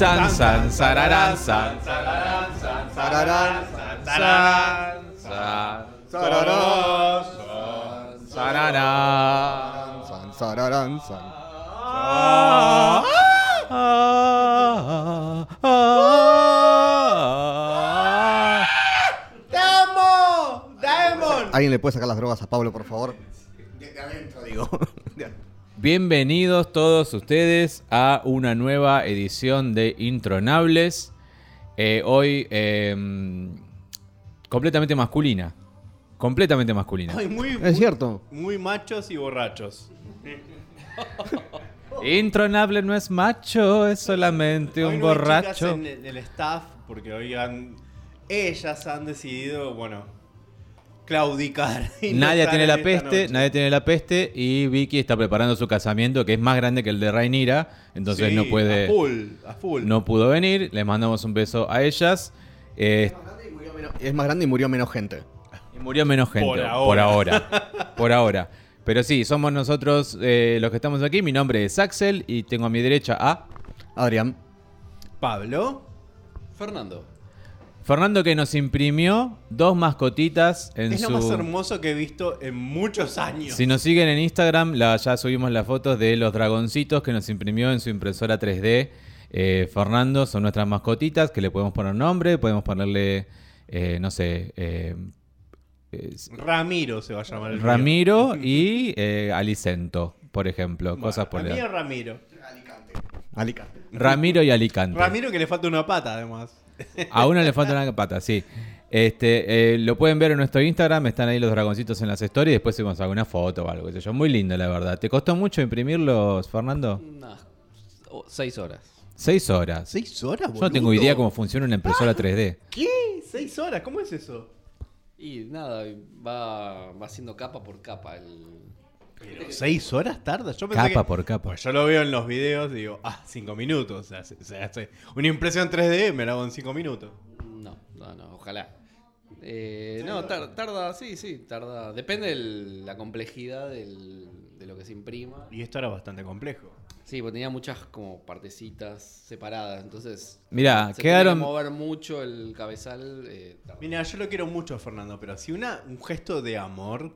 San, san, sararán, san, sararán, san, sararán, san, sararán, san, sararán, san, sararán. San, sararán. ¡Te amo! ¡Diamond! ¿Alguien le puede sacar las drogas a Pablo, por favor? De adentro, digo. Bienvenidos todos ustedes a una nueva edición de Intronables. Eh, hoy em, completamente masculina. Completamente masculina. Ay, muy, Es muy- cierto. Muy machos y borrachos. Intronable no es macho, es solamente Hoy un no hay borracho. chicas en el, el staff porque hoy han. Ellas han decidido, bueno, claudicar. y Nadie tiene en la peste, nadie tiene la peste y Vicky está preparando su casamiento que es más grande que el de Rainira, entonces Sí, no puede, A full, a full. no pudo venir. Les mandamos un beso a ellas. Eh, Es más grande y murió menos gente. Y murió menos gente. Por Por ahora. ahora. Por ahora. Pero sí, somos nosotros eh, los que estamos aquí. Mi nombre es Axel y tengo a mi derecha a Adrián. Pablo. Fernando. Fernando que nos imprimió dos mascotitas en es su... lo más hermoso que he visto en muchos años. Si nos siguen en Instagram, la- ya subimos las fotos de los dragoncitos que nos imprimió en su impresora 3D. Eh, Fernando son nuestras mascotitas que le podemos poner nombre, podemos ponerle, eh, no sé, eh, Ramiro se va a llamar el mío. Ramiro y eh, Alicento, por ejemplo. Bueno, cosas por a mí el- es Ramiro. Alicante. Ramiro y Alicante. Ramiro que le falta una pata además. A uno le falta una pata, sí. Este, eh, lo pueden ver en nuestro Instagram, están ahí los dragoncitos en las stories, después subimos alguna foto o algo, qué sé yo. Muy lindo, la verdad. ¿Te costó mucho imprimirlos, Fernando? Unas oh, seis horas. Seis horas. ¿Seis horas, Yo no tengo idea cómo funciona una impresora 3D. ¿Qué? ¿Seis horas? ¿Cómo es eso? Y nada, va, va haciendo capa por capa. El... Pero ¿Seis horas tarda? Yo pensé Capa que- por capa. Pues yo lo veo en los videos y digo, ah, cinco minutos. O sea, se, se hace una impresión 3D, me la hago en cinco minutos. No, no, no, ojalá. Eh, no, tar- tarda, sí, sí, tarda. Depende de la complejidad del- de lo que se imprima. Y esto era bastante complejo. Sí, porque tenía muchas como partecitas separadas, entonces... Mirá, se quedaron- que mover mucho el cabezal. eh. Mira, yo lo quiero mucho a Fernando, pero si una, un gesto de amor,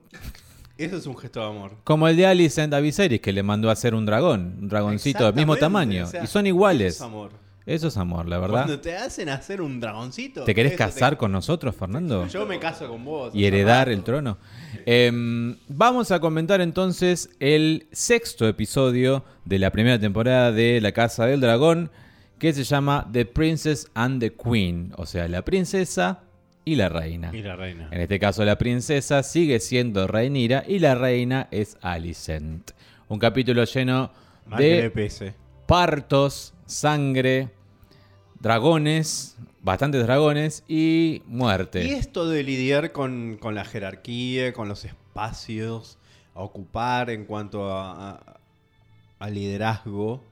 eso es un gesto de amor. Como el de Alicent Aviserys, que le mandó a hacer un dragón, un dragoncito del mismo tamaño. o sea, y son iguales. Eso es amor. Eso es amor, la verdad. Cuando te hacen hacer un dragoncito. ¿Te querés casar con nosotros, Fernando? Yo me caso con vos. y heredar el trono. Em, vamos a comentar entonces el sexto episodio de la primera temporada de La Casa del Dragón, que se llama The Princess and the Queen, o sea, la princesa y la reina. Y la reina. En este caso, la princesa sigue siendo Rhaenyra y la reina es Alicent. Un capítulo lleno le de pese. partos, sangre, dragones, bastantes dragones y muerte. Y esto de lidiar con, con la jerarquía, con los espacios a ocupar en cuanto a, a- a liderazgo.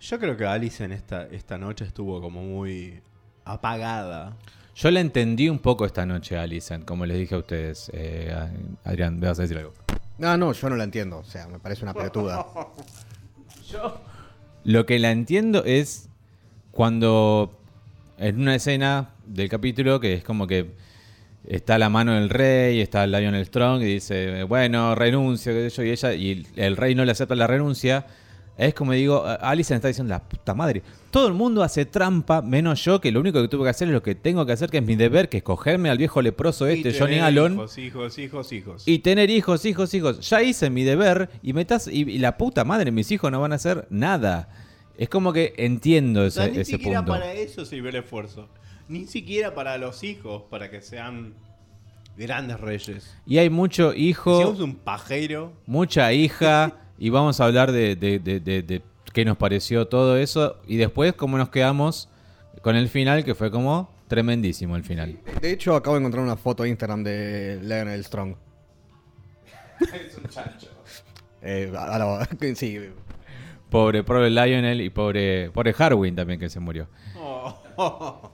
Yo creo que Alice en esta, esta noche estuvo como muy apagada. Yo la entendí un poco esta noche, Alicent, como les dije a ustedes. Eh, Adrián, ¿me vas a decir algo? No, no, yo no la entiendo. O sea, me parece una pelotuda. Lo que la entiendo es cuando en una escena del capítulo que es como que está la mano del rey, está Lionel Strong y dice, bueno, renuncio, qué sé yo, y ella, y el rey no le acepta la renuncia. Es como digo, Alice está diciendo, la puta madre, todo el mundo hace trampa, menos yo, que lo único que tuve que hacer es lo que tengo que hacer, que es mi deber, que es cogerme al viejo leproso Y este, tener Johnny Allen. Hijos, hijos, hijos, hijos. Y tener hijos, hijos, hijos. Ya hice mi deber y me estás- y, y la puta madre, mis hijos no van a hacer nada. Es como que entiendo ese, sea, ni ese siquiera punto. para eso sirvió el esfuerzo. Ni siquiera para los hijos, para que sean grandes reyes. Y hay mucho hijo, un pajero. mucha hija, y vamos a hablar de, de- de- de- de qué nos pareció todo eso. Y después, cómo nos quedamos con el final, que fue como tremendísimo el final. De hecho, acabo de encontrar una foto de Instagram de Lionel Strong. Es un chancho. Eh, sí, Pobre, pobre Lionel y pobre, pobre Harwin también que se murió. Oh.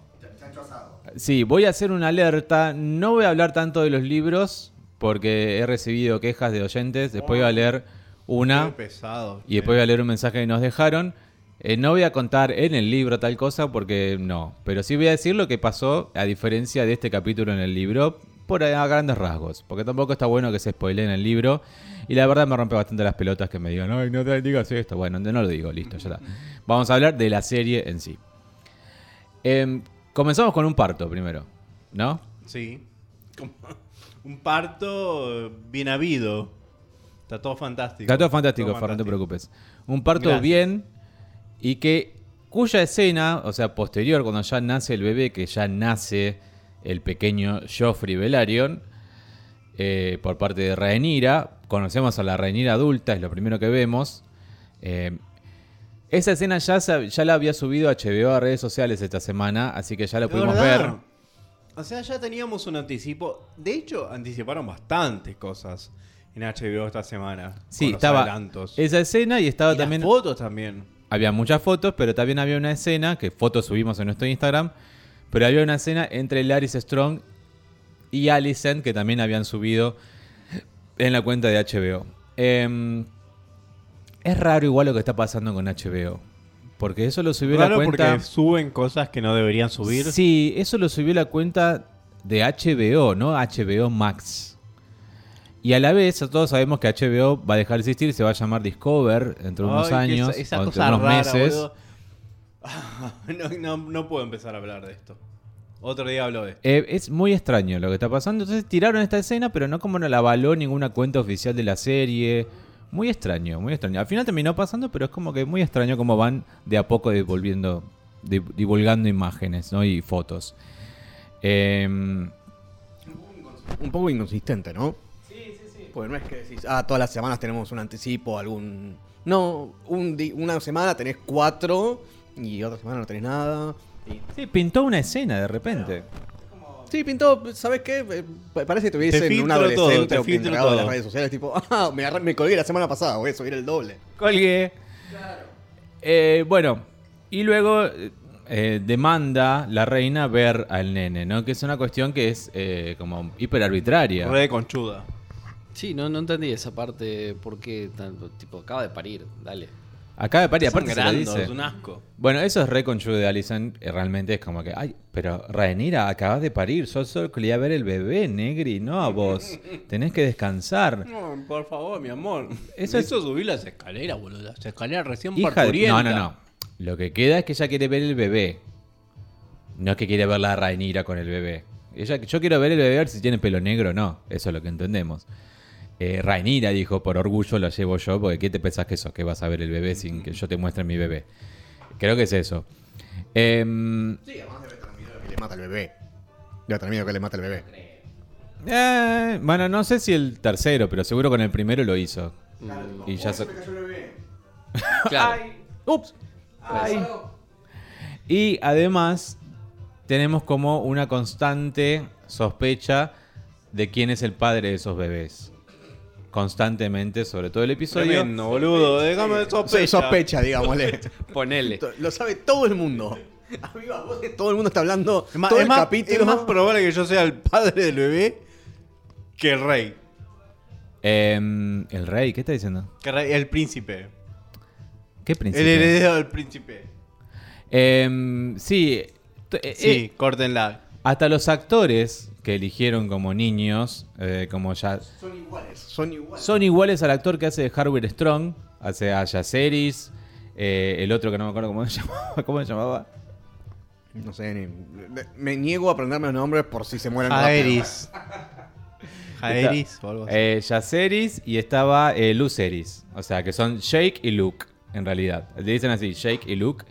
Sí, voy a hacer una alerta. No voy a hablar tanto de los libros porque he recibido quejas de oyentes. Después voy a leer una Qué pesado. y después voy a leer un mensaje que nos dejaron. Eh, no voy a contar en el libro tal cosa porque no, pero sí voy a decir lo que pasó a diferencia de este capítulo en el libro por a grandes rasgos, porque tampoco está bueno que se spoilee en el libro y la verdad me rompe bastante las pelotas que me digan, ay, no te digas esto. Bueno, no lo digo, listo, ya está. Vamos a hablar de la serie en sí. Em, comenzamos con un parto primero, ¿no? Sí. Un parto bien habido. Está todo fantástico. Está todo fantástico, Todo Fer, no te preocupes. Un parto Gracias. bien y que cuya escena, o sea, posterior, cuando ya nace el bebé, que ya nace el pequeño Joffrey Velaryon, eh, por parte de Rhaenyra, conocemos a la Rhaenyra adulta, es lo primero que vemos. Eh, esa escena ya, la había subido a HBO a redes sociales esta semana, así que ya la ¿De pudimos verdad? ver. O sea, ya teníamos un anticipo. De hecho, anticiparon bastantes cosas en HBO esta semana. Sí, con los estaba adelantos. esa escena y estaba Y las también... fotos también. Había muchas fotos, pero también había una escena, que fotos subimos en nuestro Instagram, pero había una escena entre Laris Strong y Alicent que también habían subido en la cuenta de HBO. Em, es raro igual lo que está pasando con HBO, porque eso lo subió Claro, la cuenta... porque suben cosas que no deberían subir. Sí, eso lo subió la cuenta de HBO, ¿no? HBO Max. Y a la vez, todos sabemos que HBO va a dejar de existir y se va a llamar Discover dentro de unos Ay, años esa, esa o entre cosa unos rara, meses. No, no- no puedo empezar a hablar de esto. Otro día hablo de esto. Eh, es muy extraño lo que está pasando. Entonces tiraron esta escena, pero no como no la avaló ninguna cuenta oficial de la serie. Muy extraño, muy extraño. Al final terminó pasando, pero es como que muy extraño cómo van de a poco devolviendo, di- divulgando imágenes ¿no? y fotos. Em, Un poco inconsistente, ¿no? No es que decís, ah, todas las semanas tenemos un anticipo, algún... No, un di- una semana tenés cuatro y otra semana no tenés nada. Y- sí, pintó una escena de repente. Sí, pintó, ¿sabes qué? Eh, pa- Parece que tuviese Te un filtro adolescente todo, te o que filtro todo. las redes sociales, tipo, ah, me, colgué la semana pasada, voy a subir el doble. Colgué. Eh, bueno, y luego eh, demanda la reina ver al nene, ¿no? Que es una cuestión que es eh, como hiper arbitraria. Re conchuda. Sí, no, no entendí esa parte. ¿Por qué tanto? Tipo, acaba de parir, dale. Acá de Pari, Son aparte se lo dice. un asco. Bueno, eso es re conchudo de Alison. eh, Realmente es como que, ay, pero Rhaenyra, acabas de parir. Yo solo quería ver el bebé, Negri, no a vos. Tenés que descansar. No, por favor, mi amor. Eso es- es subir las escaleras, boludo. Las escaleras recién Hija de... No, no, no. Lo que queda es que ella quiere ver el bebé. No es que quiere ver la Rhaenyra con el bebé. Ella, yo quiero ver el bebé a ver si tiene pelo negro o no. Eso es lo que entendemos. Eh, Rhaenyra dijo, por orgullo lo llevo yo, porque ¿qué te pensás que sos? Que vas a ver el bebé sin que yo te muestre mi bebé. Creo que es eso. Em, Sí, además debe tener miedo de que le mata al bebé. Debe tener miedo que le mate al bebé. eh, bueno, no sé si el tercero, pero seguro con el primero lo hizo. Y ya se- Claro. Ups. Y además tenemos como una constante sospecha de quién es el padre de esos bebés. Constantemente, sobre todo el episodio. Tremendo, boludo. Déjame de sospecha. Sospecha, digámosle. Ponele. Lo sabe todo el mundo. A viva voz, todo el mundo está hablando Es más, todo es el más- capítulo. es más probable que yo sea el padre del bebé que el rey. Em, el rey, ¿qué está diciendo? Que el, rey- el príncipe. ¿Qué El príncipe? heredero del príncipe. Em, sí. eh, Sí, eh, córtenla. Hasta los actores que eligieron como niños, eh, como ya Son iguales, son iguales. Son iguales al actor que hace de Harvey Strong, hace a Yaceris, eh, el otro que no me acuerdo cómo se llamaba. ¿Cómo se llamaba? No sé, ni- me niego a aprenderme los nombres por si se mueren Jaeris. Jaeris o algo así. Eh, Yaceris y estaba eh, Luceris. O sea, que son Jake y Luke, en realidad. Le dicen así, Jake y Luke.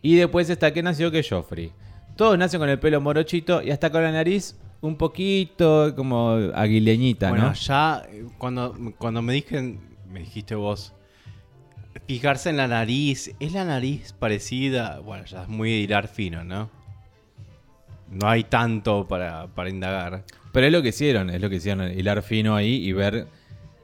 Y después está que nació que es Joffrey. Todos nacen con el pelo morochito y hasta con la nariz un poquito como aguileñita, bueno, ¿no? ya eh, cuando, cuando me dije, me dijiste vos, fijarse en la nariz, ¿es la nariz parecida? Bueno, ya es muy hilar fino, ¿no? No hay tanto para, para indagar. Pero es lo que hicieron, es lo que hicieron, hilar fino ahí y ver,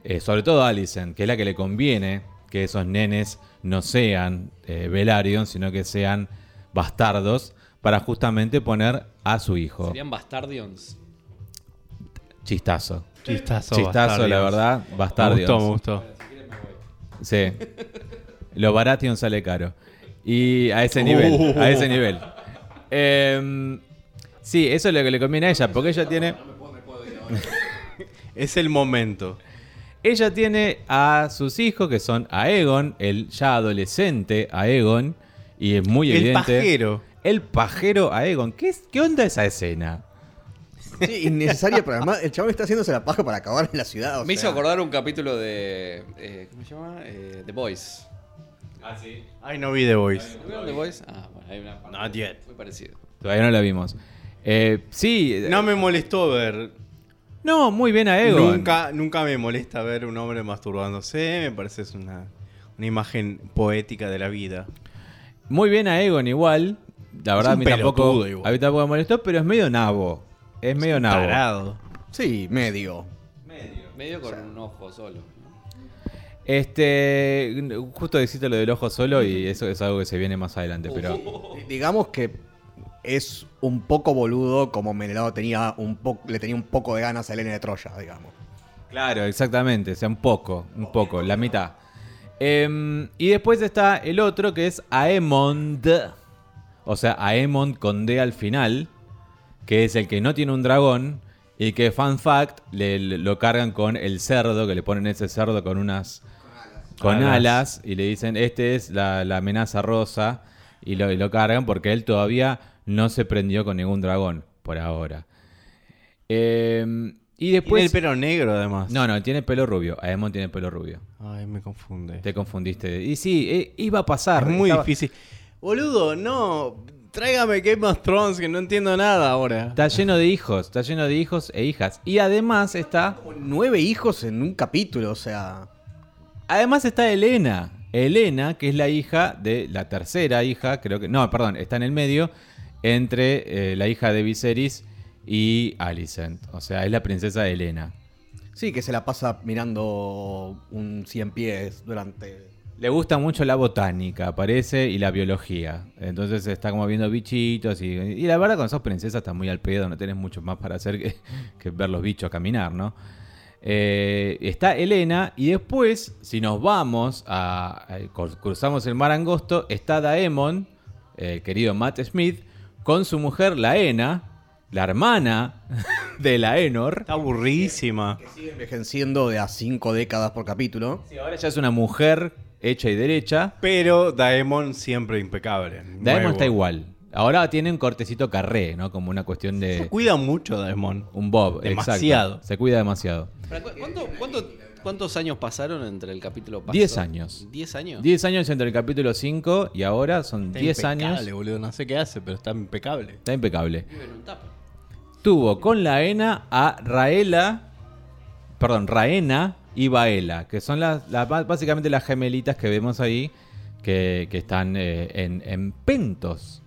eh, sobre todo a que es la que le conviene que esos nenes no sean eh, Velaryon, sino que sean bastardos, para justamente poner a su hijo. Serían Bastardions. Chistazo. Chistazo, Chistazo, la verdad, Me bastardios. gustó, me gustó. Sí. Lo Baratheon sale caro. Y a ese nivel, Uh. a ese nivel. Em, sí, eso es lo que le conviene a ella, porque ella tiene, Es el momento. ella tiene a sus hijos que son Aegon, el ya adolescente Aegon, y es muy El evidente. pajero. El pajero Aegon. ¿Qué, es- ¿Qué onda esa escena? Sí, innecesaria, pero además el chabón está haciéndose la paja para acabar en la ciudad. o Me hizo acordar un capítulo de. eh, ¿Cómo se llama? Eh, The Boys. Ay, no vi The Voice. ¿No vieron The Boys? Ah, bueno, hay una parte Not yet. muy parecida. Todavía no la vimos. Eh, sí, No me molestó ver. no, muy bien Aegon. Nunca, nunca me molesta ver un hombre masturbándose. Me parece es una, una imagen poética de la vida. Muy bien a Egon igual. La verdad, a mí tampoco, a mí tampoco me molestó, pero es medio nabo. Es medio nabo. Tarado. Sí, medio. Medio con un ojo solo. Este, justo deciste lo del ojo solo y eso es algo que se viene más adelante, pero Digamos que es un poco boludo como Menelao tenía un po- le tenía un poco de ganas a Elena de Troya, digamos. claro, exactamente, o sea, un poco, un poco, la mitad. Em, y después está el otro que es Aemond, o sea, Aemond con D al final, que es el que no tiene un dragón y que, fun fact, le, le- lo cargan con el cerdo, que le ponen ese cerdo con unas... Con alas. Alas. y le dicen, este es la, la amenaza rosa y lo, y lo cargan porque él todavía no se prendió con ningún dragón por ahora. Em, y Tiene después... el pelo negro, además. No, no, tiene pelo rubio. Aemon tiene pelo rubio. Ay, me confunde. Te confundiste. Y sí, eh, iba a pasar. Es muy Estaba- difícil. Boludo, no. Tráigame Game of Thrones, que no entiendo nada ahora. Está lleno de hijos, está lleno de hijos e hijas. Y además está... Como Nueve hijos en un capítulo, o sea. Además está Elena. Elena, que es la hija de la tercera hija, creo que... No, perdón, está en el medio entre eh, la hija de Viserys y Alicent. O sea, es la princesa Elena. Sí, que se la pasa mirando un cien pies durante. Le gusta mucho la botánica, parece, y la biología. Entonces está como viendo bichitos y, y la verdad con sos princesa está muy al pedo, no tenés mucho más para hacer que, que ver los bichos caminar, ¿no? Eh, está Elena y después, si nos vamos a, a- cru- cruzamos el mar angosto, está Daemon, el querido Matt Smith, con su mujer Laena, la hermana de Laenor. Está aburridísima. Sigue envejeciendo de a cinco décadas por capítulo. Sí, ahora ya es una mujer hecha y derecha. Pero Daemon siempre impecable. Daemon Nuevo. está igual. Ahora tiene un cortecito carré, ¿no? Como una cuestión Se de cuida mucho Daemon. un bob. Demasiado. exacto. Se cuida demasiado. Pará, ¿cu- ¿Cuánto, cuánto- cuántos años pasaron entre el capítulo pasado? Diez años. ¿10 años? 10 años entre el capítulo 5 y ahora son Está 10 impecable, años. boludo. No sé qué hace, pero está impecable. Está impecable. Vive en un tupper. Tuvo con la ENA a Raela, perdón, Raena y Baela, que son las, básicamente las gemelitas que vemos ahí, que, están eh, en, en Pentos.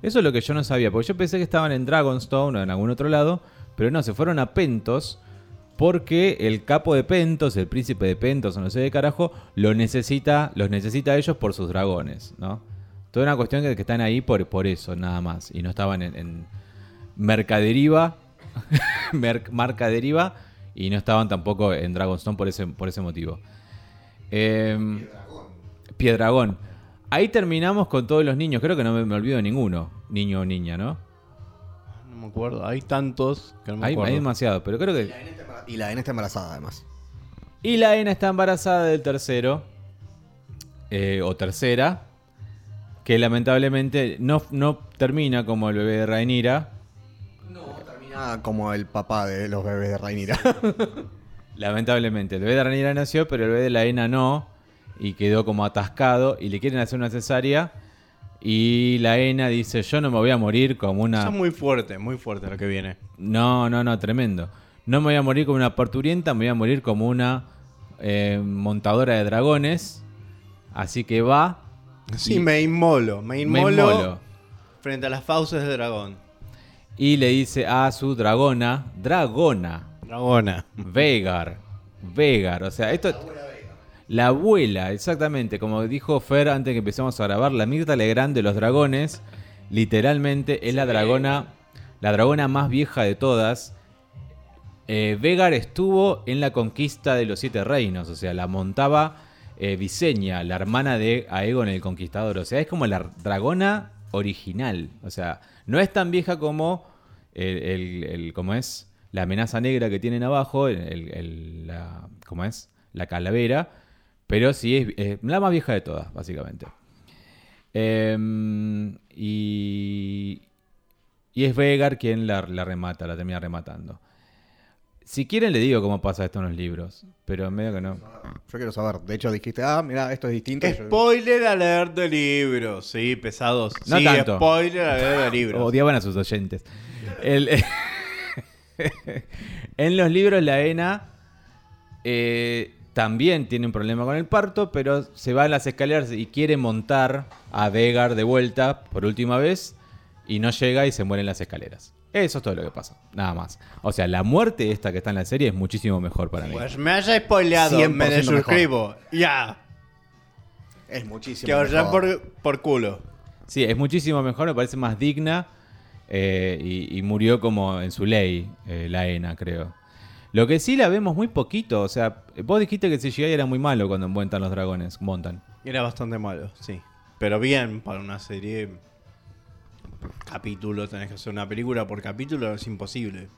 Eso es lo que yo no sabía, porque yo pensé que estaban en Dragonstone o en algún otro lado, pero no, se fueron a Pentos porque el capo de Pentos, el príncipe de Pentos, o no sé de carajo, lo necesita, los necesita a ellos por sus dragones, ¿no? Toda una cuestión que, están ahí por, por eso, nada más, y no estaban en, Mercaderiva, Merc- Marcaderiva, y no estaban tampoco en Dragonstone por ese, por ese motivo. Em, Piedragón. Ahí terminamos con todos los niños. Creo que no me, me olvido de ninguno. Niño o niña, ¿no? No me acuerdo. Hay tantos que no me Hay, acuerdo. hay demasiado, pero creo que... Y la N está embarazada, además. Y la Ena está embarazada del tercero. eh, o tercera. Que lamentablemente no, no termina como el bebé de Rhaenyra. Termina como el papá de los bebés de Rainira. Lamentablemente. El bebé de Rhaenyra nació, pero el bebé de la Ena no. Y quedó como atascado. Y le quieren hacer una cesárea. Y la Ena dice, yo no me voy a morir como una... Eso es muy fuerte, muy fuerte lo que viene. No, no, no, tremendo. No me voy a morir como una parturienta, me voy a morir como una eh, montadora de dragones. Así que va. Sí, Y- me inmolo. Me inmolo. frente a las fauces de dragón. Y le dice a su dragona, dragona, Dragona. Vegar, Vegar. O sea, esto... La abuela, exactamente. Como dijo Fer antes que empecemos a grabar, la Mirta Legrand de los dragones, literalmente es la dragona, la dragona más vieja de todas. Eh, Vegar estuvo en la conquista de los siete reinos, o sea, la montaba eh, Visenya, la hermana de Aegon el Conquistador. O sea, es como la dragona original. O sea, no es tan vieja como el, es la amenaza negra que tienen abajo, el, la, ¿cómo es? La calavera, pero sí es, es la más vieja de todas, básicamente. Em, y, y es Vegar quien la, la remata, la termina rematando. Si quieren le digo cómo pasa esto en los libros, pero medio que no. Yo quiero saber. De hecho, dijiste, ah, mira, esto es distinto. Spoiler alert de libros. Sí, pesados. No sí, tanto. spoiler alert de libros. Odiaban a sus oyentes. El- en los libros la ENA eh, también tiene un problema con el parto, pero se va a las escaleras y quiere montar a Vegar de vuelta por última vez y no llega y se muere en las escaleras. Eso es todo lo que pasa, nada más. O sea, la muerte esta que está en la serie es muchísimo mejor para mí. Pues me haya spoileado, 100% me desuscribo. Ya. Es muchísimo. Que vayan mejor. por, por culo. Sí, es muchísimo mejor, me parece más digna eh, y, y murió como en su ley, eh, la ENA, creo. Lo que sí la vemos muy poquito, o sea, vos dijiste que CGI era muy malo cuando montan los dragones, montan. Era bastante malo, sí. Pero bien, para una serie. Capítulo, tenés que hacer una película por capítulo, es imposible. Es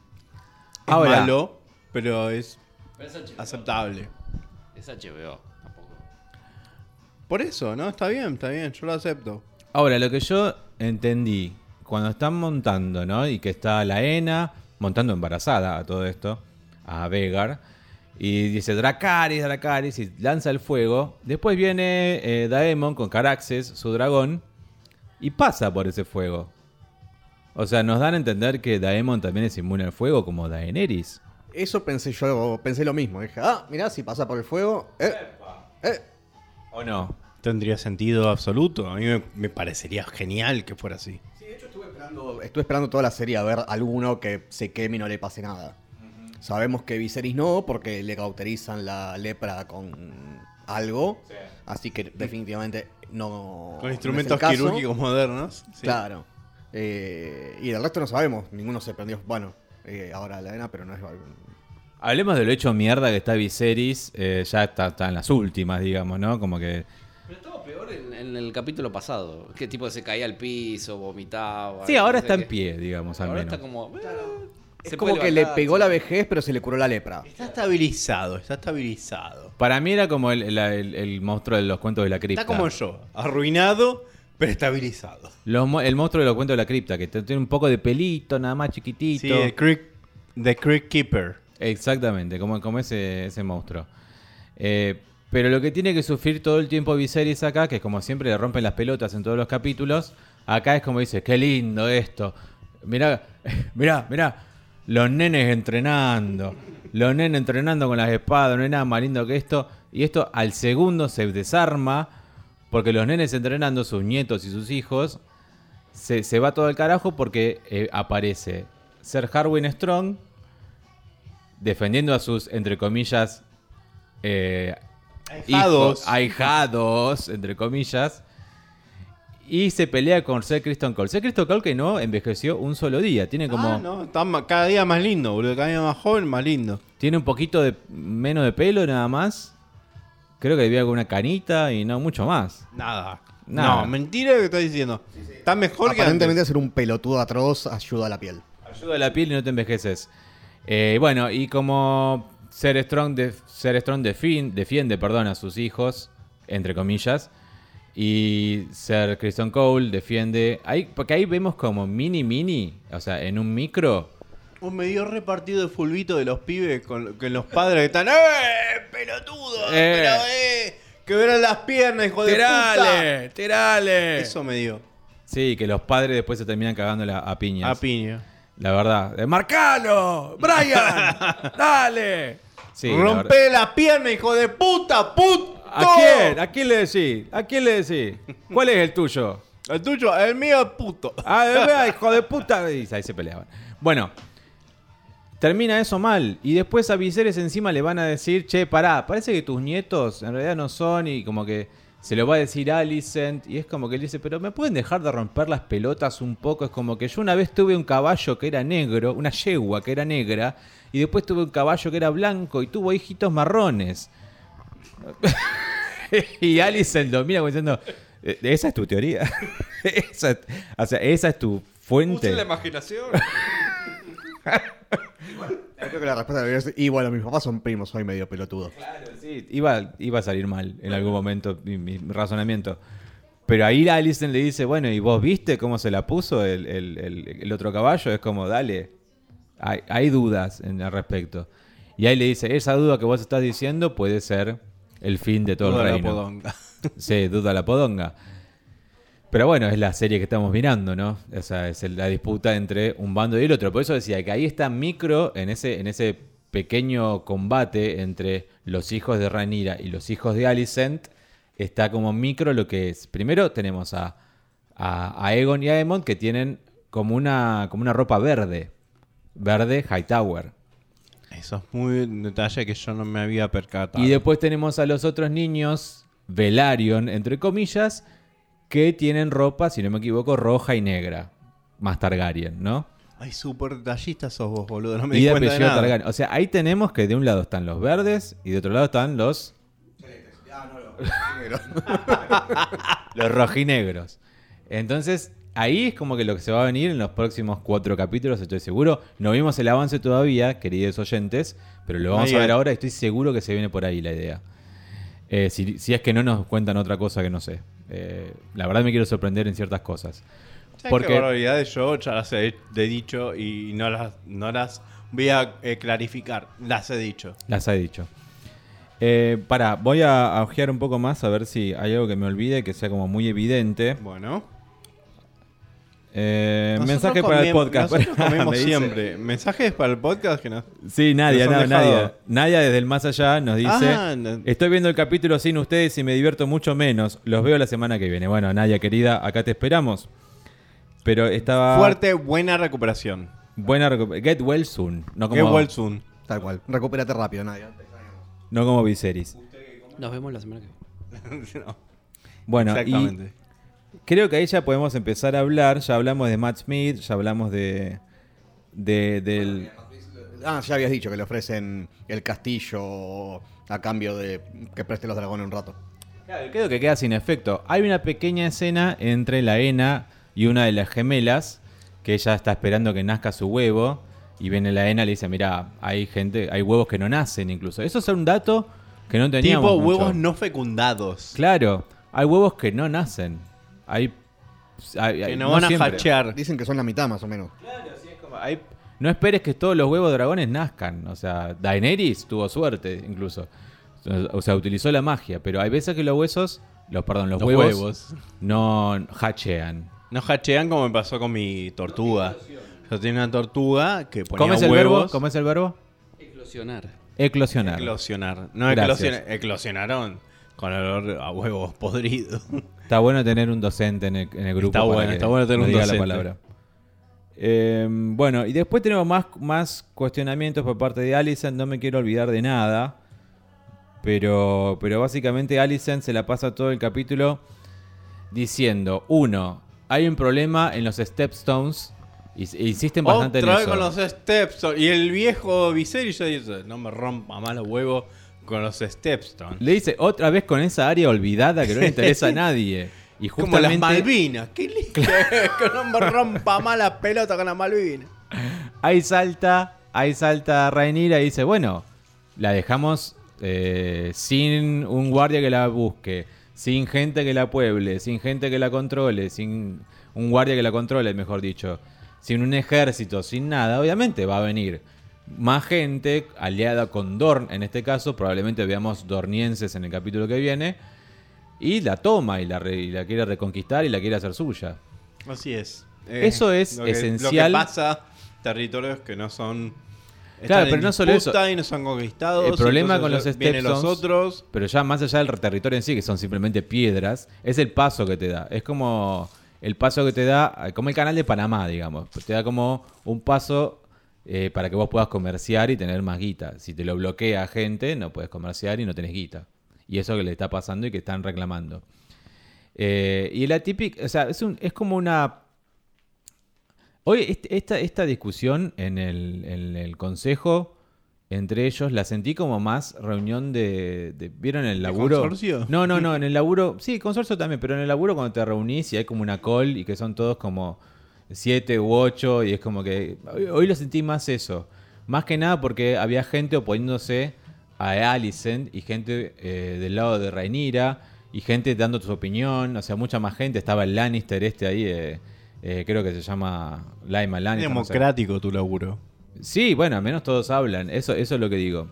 Ahora- malo, pero es Pero es HBO. aceptable. Es HBO, tampoco. Por eso, ¿no? Está bien, está bien, yo lo acepto. Ahora, lo que yo entendí, cuando están montando, ¿no? Y que está la ENA montando embarazada a todo esto, a Vegar, y dice Dracaris, Dracaris, y lanza el fuego. Después viene eh, Daemon con Caraxes, su dragón, y pasa por ese fuego. O sea, nos dan a entender que Daemon también es inmune al fuego, como Daenerys. Eso pensé yo, pensé lo mismo. Dije, ah, mirá, si pasa por el fuego. Eh, eh. ¿O no? Tendría sentido absoluto. A mí me, me parecería genial que fuera así. Sí, de hecho estuve esperando, estuve esperando toda la serie a ver alguno que se queme y no le pase nada. Sabemos que Viserys no, porque le cauterizan la lepra con algo. Así que definitivamente no. Con no instrumentos es el caso. quirúrgicos modernos. sí. Claro. Eh, y del resto no sabemos. Ninguno se prendió. Bueno, eh, ahora la arena, pero no es. Hablemos de lo hecho mierda que está Viserys, eh, ya está, está en las últimas, digamos, ¿no? Como que... Pero estaba peor en, en el capítulo pasado. Que tipo se caía al piso, vomitaba. Sí, no ahora sé está en pie, digamos, al Ahora menos. está como. Es como que le pegó la vejez, pero se le curó la lepra. Está estabilizado, está estabilizado. Para mí era como el, el- el monstruo de los cuentos de la cripta. Está como yo, arruinado, pero estabilizado. Los el monstruo de los cuentos de la cripta, que tiene un poco de pelito, nada más chiquitito. Sí, el Creek, The Creek Keeper. Exactamente, como, como ese, ese monstruo. Eh, pero lo que tiene que sufrir todo el tiempo Viserys acá, que es como siempre le rompen las pelotas en todos los capítulos, acá es como dice, qué lindo esto. Mirá, mirá, mirá, los nenes entrenando, los nenes entrenando con las espadas, no hay nada más lindo que esto. Y esto al segundo se desarma, porque los nenes entrenando, sus nietos y sus hijos, se, se va todo al carajo porque eh, aparece Ser Harwin Strong defendiendo a sus, entre comillas, eh, Ahijados. hijos- ahijados, entre comillas, y se pelea con Ser Kristen Cole. Ser Kristen Cole que no envejeció un solo día, tiene como, Ah, no, está cada día más lindo, boludo. Cada día más joven, más lindo. tiene un poquito de menos de pelo nada más. Creo que le vi alguna canita y no mucho más. Nada. Nada. No, mentira lo que estás diciendo. Está mejor que Aparentemente antes. ser un pelotudo atroz ayuda a la piel. Ayuda a la piel y no te envejeces. Eh, bueno, y como Ser Strong, de, Ser Strong defin- defiende perdón, a sus hijos, entre comillas, y Ser Kristen Cole defiende... Ahí, porque ahí vemos como mini mini, o sea, en un micro... Un medio repartido de fulbito de los pibes con, con los padres que están. ¡Eh! ¡Pelotudo! Eh. ¡Pero eh! ¡Que verán las piernas, hijo de puta! ¡Tirale! Eso me dio. Sí, que los padres después se terminan cagando la- a piñas. A piña. La verdad. Eh, ¡Marcalo! ¡Brian! ¡Dale! Sí, la. ¡Rompe las piernas, hijo de puta! ¡Puto! ¿A quién? ¿A quién le decís? ¿A quién le decís? ¿Cuál es el tuyo? El tuyo, el mío es puto. Ah, hijo de puta. Y ahí se peleaban. Bueno, termina eso mal. Y después a Viserys encima le van a decir, che, pará, parece que tus nietos en realidad no son. Y como que se lo va a decir Alicent. Y es como que él dice, pero ¿me pueden dejar de romper las pelotas un poco? Es como que yo una vez tuve un caballo que era negro, una yegua que era negra. Y después tuve un caballo que era blanco y tuvo hijitos marrones. y Alicent lo mira como diciendo, "Eh, esa es tu teoría. esa, o sea, esa es tu fuente. Use la imaginación. Creo que la respuesta debería ser. Y bueno, mis papás son primos, soy medio pelotudo. Sí, iba, iba a salir mal en algún momento mi, mi razonamiento. Pero ahí Alicent le dice, bueno, ¿y vos viste cómo se la puso el, el- el- el otro caballo? Es como, dale, hay, hay dudas en al respecto. Y ahí le dice, esa duda que vos estás diciendo puede ser el fin de todo Toda el la reino. podonga. Sí, duda la podonga. Pero bueno, es la serie que estamos mirando, ¿no? Esa es el- la disputa entre un bando y el otro. Por eso decía que ahí está micro en ese, en ese pequeño combate entre los hijos de Rhaenyra y los hijos de Alicent. Está como micro lo que es. Primero tenemos a, a, a Aegon y a Aemond que tienen como una, como una ropa verde. Verde Hightower. Eso es muy un detalle que yo no me había percatado. Y después tenemos a los otros niños, Velaryon, entre comillas, que tienen ropa, si no me equivoco, roja y negra. Más Targaryen, ¿no? Ay, súper detallista sos vos, boludo. No me y di de cuenta de nada. Targaryen. O sea, ahí tenemos que de un lado están los verdes y de otro lado están los, los rojinegros. Entonces, ahí es como que lo que se va a venir en los próximos cuatro capítulos, estoy seguro. No vimos el avance todavía, queridos oyentes, pero lo vamos Ahí a ver ahora y estoy seguro que se viene por ahí la idea. Eh, si, si es que no nos cuentan otra cosa que no sé. Eh, la verdad me quiero sorprender en ciertas cosas. ¿Sabes Porque- qué barbaridades yo ya las he he dicho y no las, no las voy a eh, clarificar. Las he dicho. Las he dicho. Eh, para, voy a, a ojear un poco más a ver si hay algo que me olvide, que sea como muy evidente. Bueno. Eh, mensaje para el podcast. Nosotros comemos Me dice- siempre. Mensajes para el podcast que no. Sí, Nadia, Nos no. Nadia. Nadia desde el más allá nos dice: Ah, no. Estoy viendo el capítulo sin ustedes y me divierto mucho menos. Los veo la semana que viene. Bueno, Nadia querida, acá te esperamos. Pero estaba. Fuerte, buena recuperación. Buena recu- Get well soon. No como, well soon. Tal cual. Recupérate rápido, nadie. no como Viserys. Nos vemos la semana que viene. No, Bueno, y exactamente. Creo que ahí ya podemos empezar a hablar. Ya hablamos de Matt Smith, ya hablamos de. de del. Ah, ya habías dicho que le ofrecen el castillo a cambio de que preste los dragones un rato. Claro, creo que queda sin efecto. Hay una pequeña escena entre la Ena y una de las gemelas que ella está esperando que nazca su huevo y viene la Ena y le dice, mira, hay gente, hay huevos que no nacen incluso. Eso es un dato que no teníamos Tipo mucho. huevos no fecundados. Claro, hay huevos que no nacen. Hay, hay- Que no van a siempre. hachear. Dicen que son la mitad más o menos. Claro, sí, es como- hay- no esperes que todos los huevos de dragones nazcan. O sea, Daenerys tuvo suerte incluso. O sea, utilizó la magia, pero hay veces que los huesos, los perdón, los, Los huevos, huevos. no hachean. No hachean como me pasó con mi tortuga. Yo tenía una tortuga que ponía ¿Cómo es el huevos. verbo? ¿Cómo es el verbo? Eclosionar. Eclosionar. Eclosionar. No, eclosionaron con olor a huevos podridos. Está bueno tener un docente en el, en el grupo. Está para bueno, que está bueno tener un diga docente. la palabra. Eh, bueno, y después tenemos más, más cuestionamientos por parte de Alicent. No me quiero olvidar de nada. Pero, pero básicamente Alicent se la pasa todo el capítulo diciendo: uno, hay un problema en los Stepstones. Y, e insisten bastante Otra en vez eso. con los Stepstone. Y el viejo Viserys ya dice, no me rompa más los huevos con los Stepstone. Le dice otra vez con esa área olvidada que no le interesa a nadie. Y Como las justamente Malvinas. ¿Qué li- que no rompa más la pelota con las Malvinas. ahí salta, ahí salta Rhaenyra y dice, bueno, la dejamos eh, sin un guardia que la busque, sin gente que la pueble, sin gente que la controle, sin un guardia que la controle, mejor dicho, sin un ejército, sin nada, obviamente va a venir más gente aliada con Dorn, en este caso, probablemente veamos dornienses en el capítulo que viene, y la toma y la, re- y la quiere reconquistar y la quiere hacer suya. Así es. Eso es lo que- esencial. Lo que pasa, territorios que no son... Claro, pero no solo eso. Y no son conquistados. El problema con los Vienen los Stepstones- otros. Pero ya más allá del territorio en sí, que son simplemente piedras, es el paso que te da. Es como el paso que te da, como el canal de Panamá, digamos. Te da como un paso eh, para que vos puedas comerciar y tener más guita. Si te lo bloquea gente, no puedes comerciar y no tenés guita. Y eso que le está pasando y que están reclamando. Eh, y la típica, o sea, es, un- es como una... Hoy esta, esta discusión en el, en el consejo entre ellos, la sentí como más reunión de. de- ¿Vieron el laburo? consorcio? No, no, no, en el laburo. Sí, consorcio también, pero en el laburo cuando te reunís y hay como una call y que son todos como siete u ocho y es como que. Hoy, lo sentí más eso. Más que nada porque había gente oponiéndose a Alicent y gente eh, del lado de Rhaenyra y gente dando su opinión. O sea, mucha más gente. Estaba el Lannister este ahí, eh, eh, creo que se llama Laima Lannister. no sé. Democrático tu laburo. Sí, bueno, al menos todos hablan. Eso, eso es lo que digo.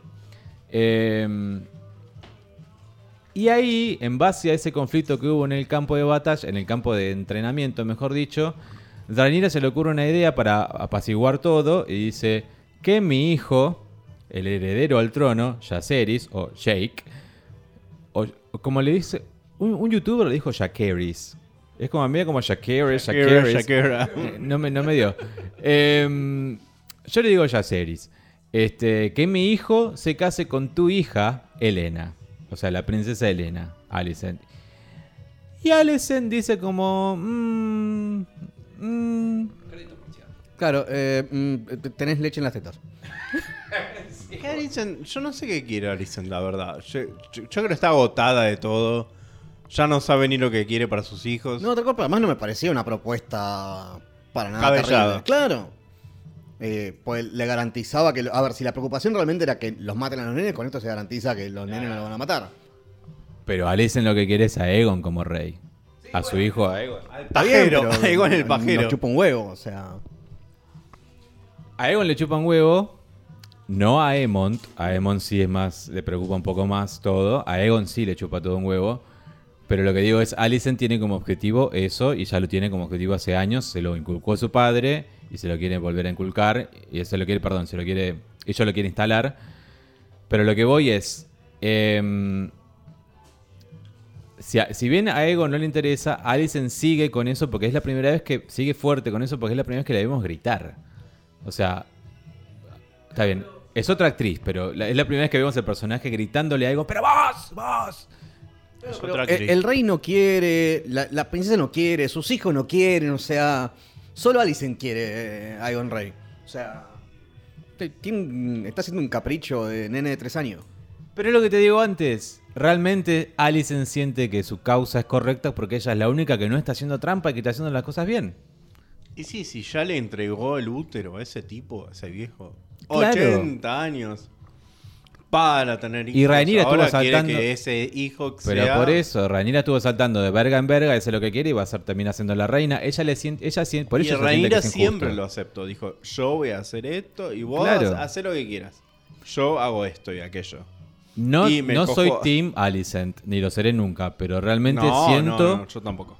Y ahí, en base a ese conflicto que hubo en el campo de batalla, en el campo de entrenamiento, mejor dicho, Rhaenyra se le ocurre una idea para apaciguar todo y dice que mi hijo, el heredero al trono, Jaceris o Jake, o, como le dice, un, un youtuber le dijo Jacaris. Es como medio como Jacaris. Shakira. Eh, no, me, no me dio. Em, yo le digo Yaceris. Este, que mi hijo se case con tu hija, Elena. O sea, la princesa Elena, Alicent. Y Alicent dice como... mm, mm, Claro, eh, mm, tenés leche en las tetas. Yo no sé qué quiere Alicent, la verdad. Yo, yo- yo creo que está agotada de todo. Ya no sabe ni lo que quiere para sus hijos. No, otra cosa, además no me parecía una propuesta para nada Cabellada. terrible. Claro. Eh, pues le garantizaba que... A ver, si la preocupación realmente era que los maten a los nenes, con esto se garantiza que los nenes no los van a matar. pero Alicent lo que quiere es a Egon como rey. A su hijo bien, Pajero, pero igual el pajero. Nos chupa un huevo, o sea... A Egon le chupan huevo. No a Aemont. A Aemont sí es más, le preocupa un poco más todo. A Egon sí le chupa todo un huevo. Pero lo que digo es, Alicent tiene como objetivo eso y ya lo tiene como objetivo hace años. Se lo inculcó su padre y se lo quiere volver a inculcar. Y se lo quiere, perdón, se lo quiere, ella lo quiere instalar. Pero lo que voy es, em, si, a- si bien a Egon no le interesa, Alicent sigue con eso porque es la primera vez que sigue fuerte con eso porque es la primera vez que la vemos gritar. O sea, está bien. Es otra actriz, pero la- es la primera vez que vemos el personaje gritándole a Egon, pero vos, vos. Es Pero otra el, actriz. el rey no quiere, la, la princesa no quiere, sus hijos no quieren, o sea, solo Alicent quiere eh, a Aegon Rey. O sea, tiene- está haciendo un capricho de nene de tres años. Pero es lo que te digo antes. Realmente Alicent siente que su causa es correcta porque ella es la única que no está haciendo trampa y que está haciendo las cosas bien. Y sí, sí, ya le entregó el útero a ese tipo, a ese viejo. Claro. 80 años. Para tener hijos. Y Rhaenyra estuvo Ahora saltando- que ese hijo Pero sea... por eso, Rhaenyra estuvo saltando de verga en verga, eso es lo que quiere y va a ser termina siendo la reina. Ella le siente, ella siente, por y eso siempre lo aceptó. Dijo, yo voy a hacer esto y vos Claro. haz lo que quieras. Yo hago esto y aquello. No, Y me no cojo- soy Team Alicent, ni lo seré nunca, pero realmente no, siento no, no, yo tampoco.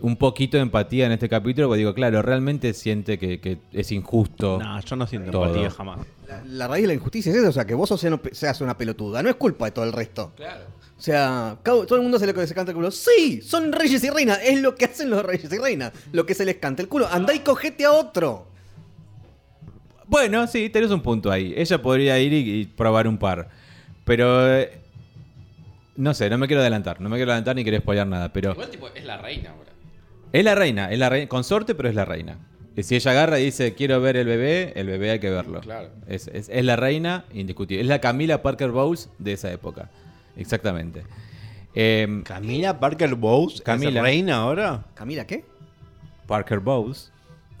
un poquito de empatía en este capítulo, porque digo, claro, realmente siente que, que es injusto. No, yo no siento Todo. empatía jamás. La, la raíz de la injusticia es eso, o sea, que vos seas, seas una pelotuda, no es culpa de todo el resto. Claro. O sea, cada- todo el mundo hace lo que se canta el culo. Sí, son reyes y reinas, es lo que hacen los reyes y reinas, lo que se les canta el culo. Andá y cogete a otro. Bueno, sí, tenés un punto ahí. Ella podría ir y, y probar un par. Pero. eh, no sé, no me quiero adelantar. No me quiero adelantar ni quiero spoiler nada. Pero. Igual tipo, es la reina ahora. Es la reina, es la reina. Consorte, pero es la reina. Y si ella agarra y dice, quiero ver el bebé, el bebé hay que verlo. Claro. Es, es- es la reina, indiscutible. Es la Camila Parker Bowles de esa época. Exactamente. Em, ¿Camila Parker Bowles Camila. es reina ahora? ¿Camila qué? Parker Bowles.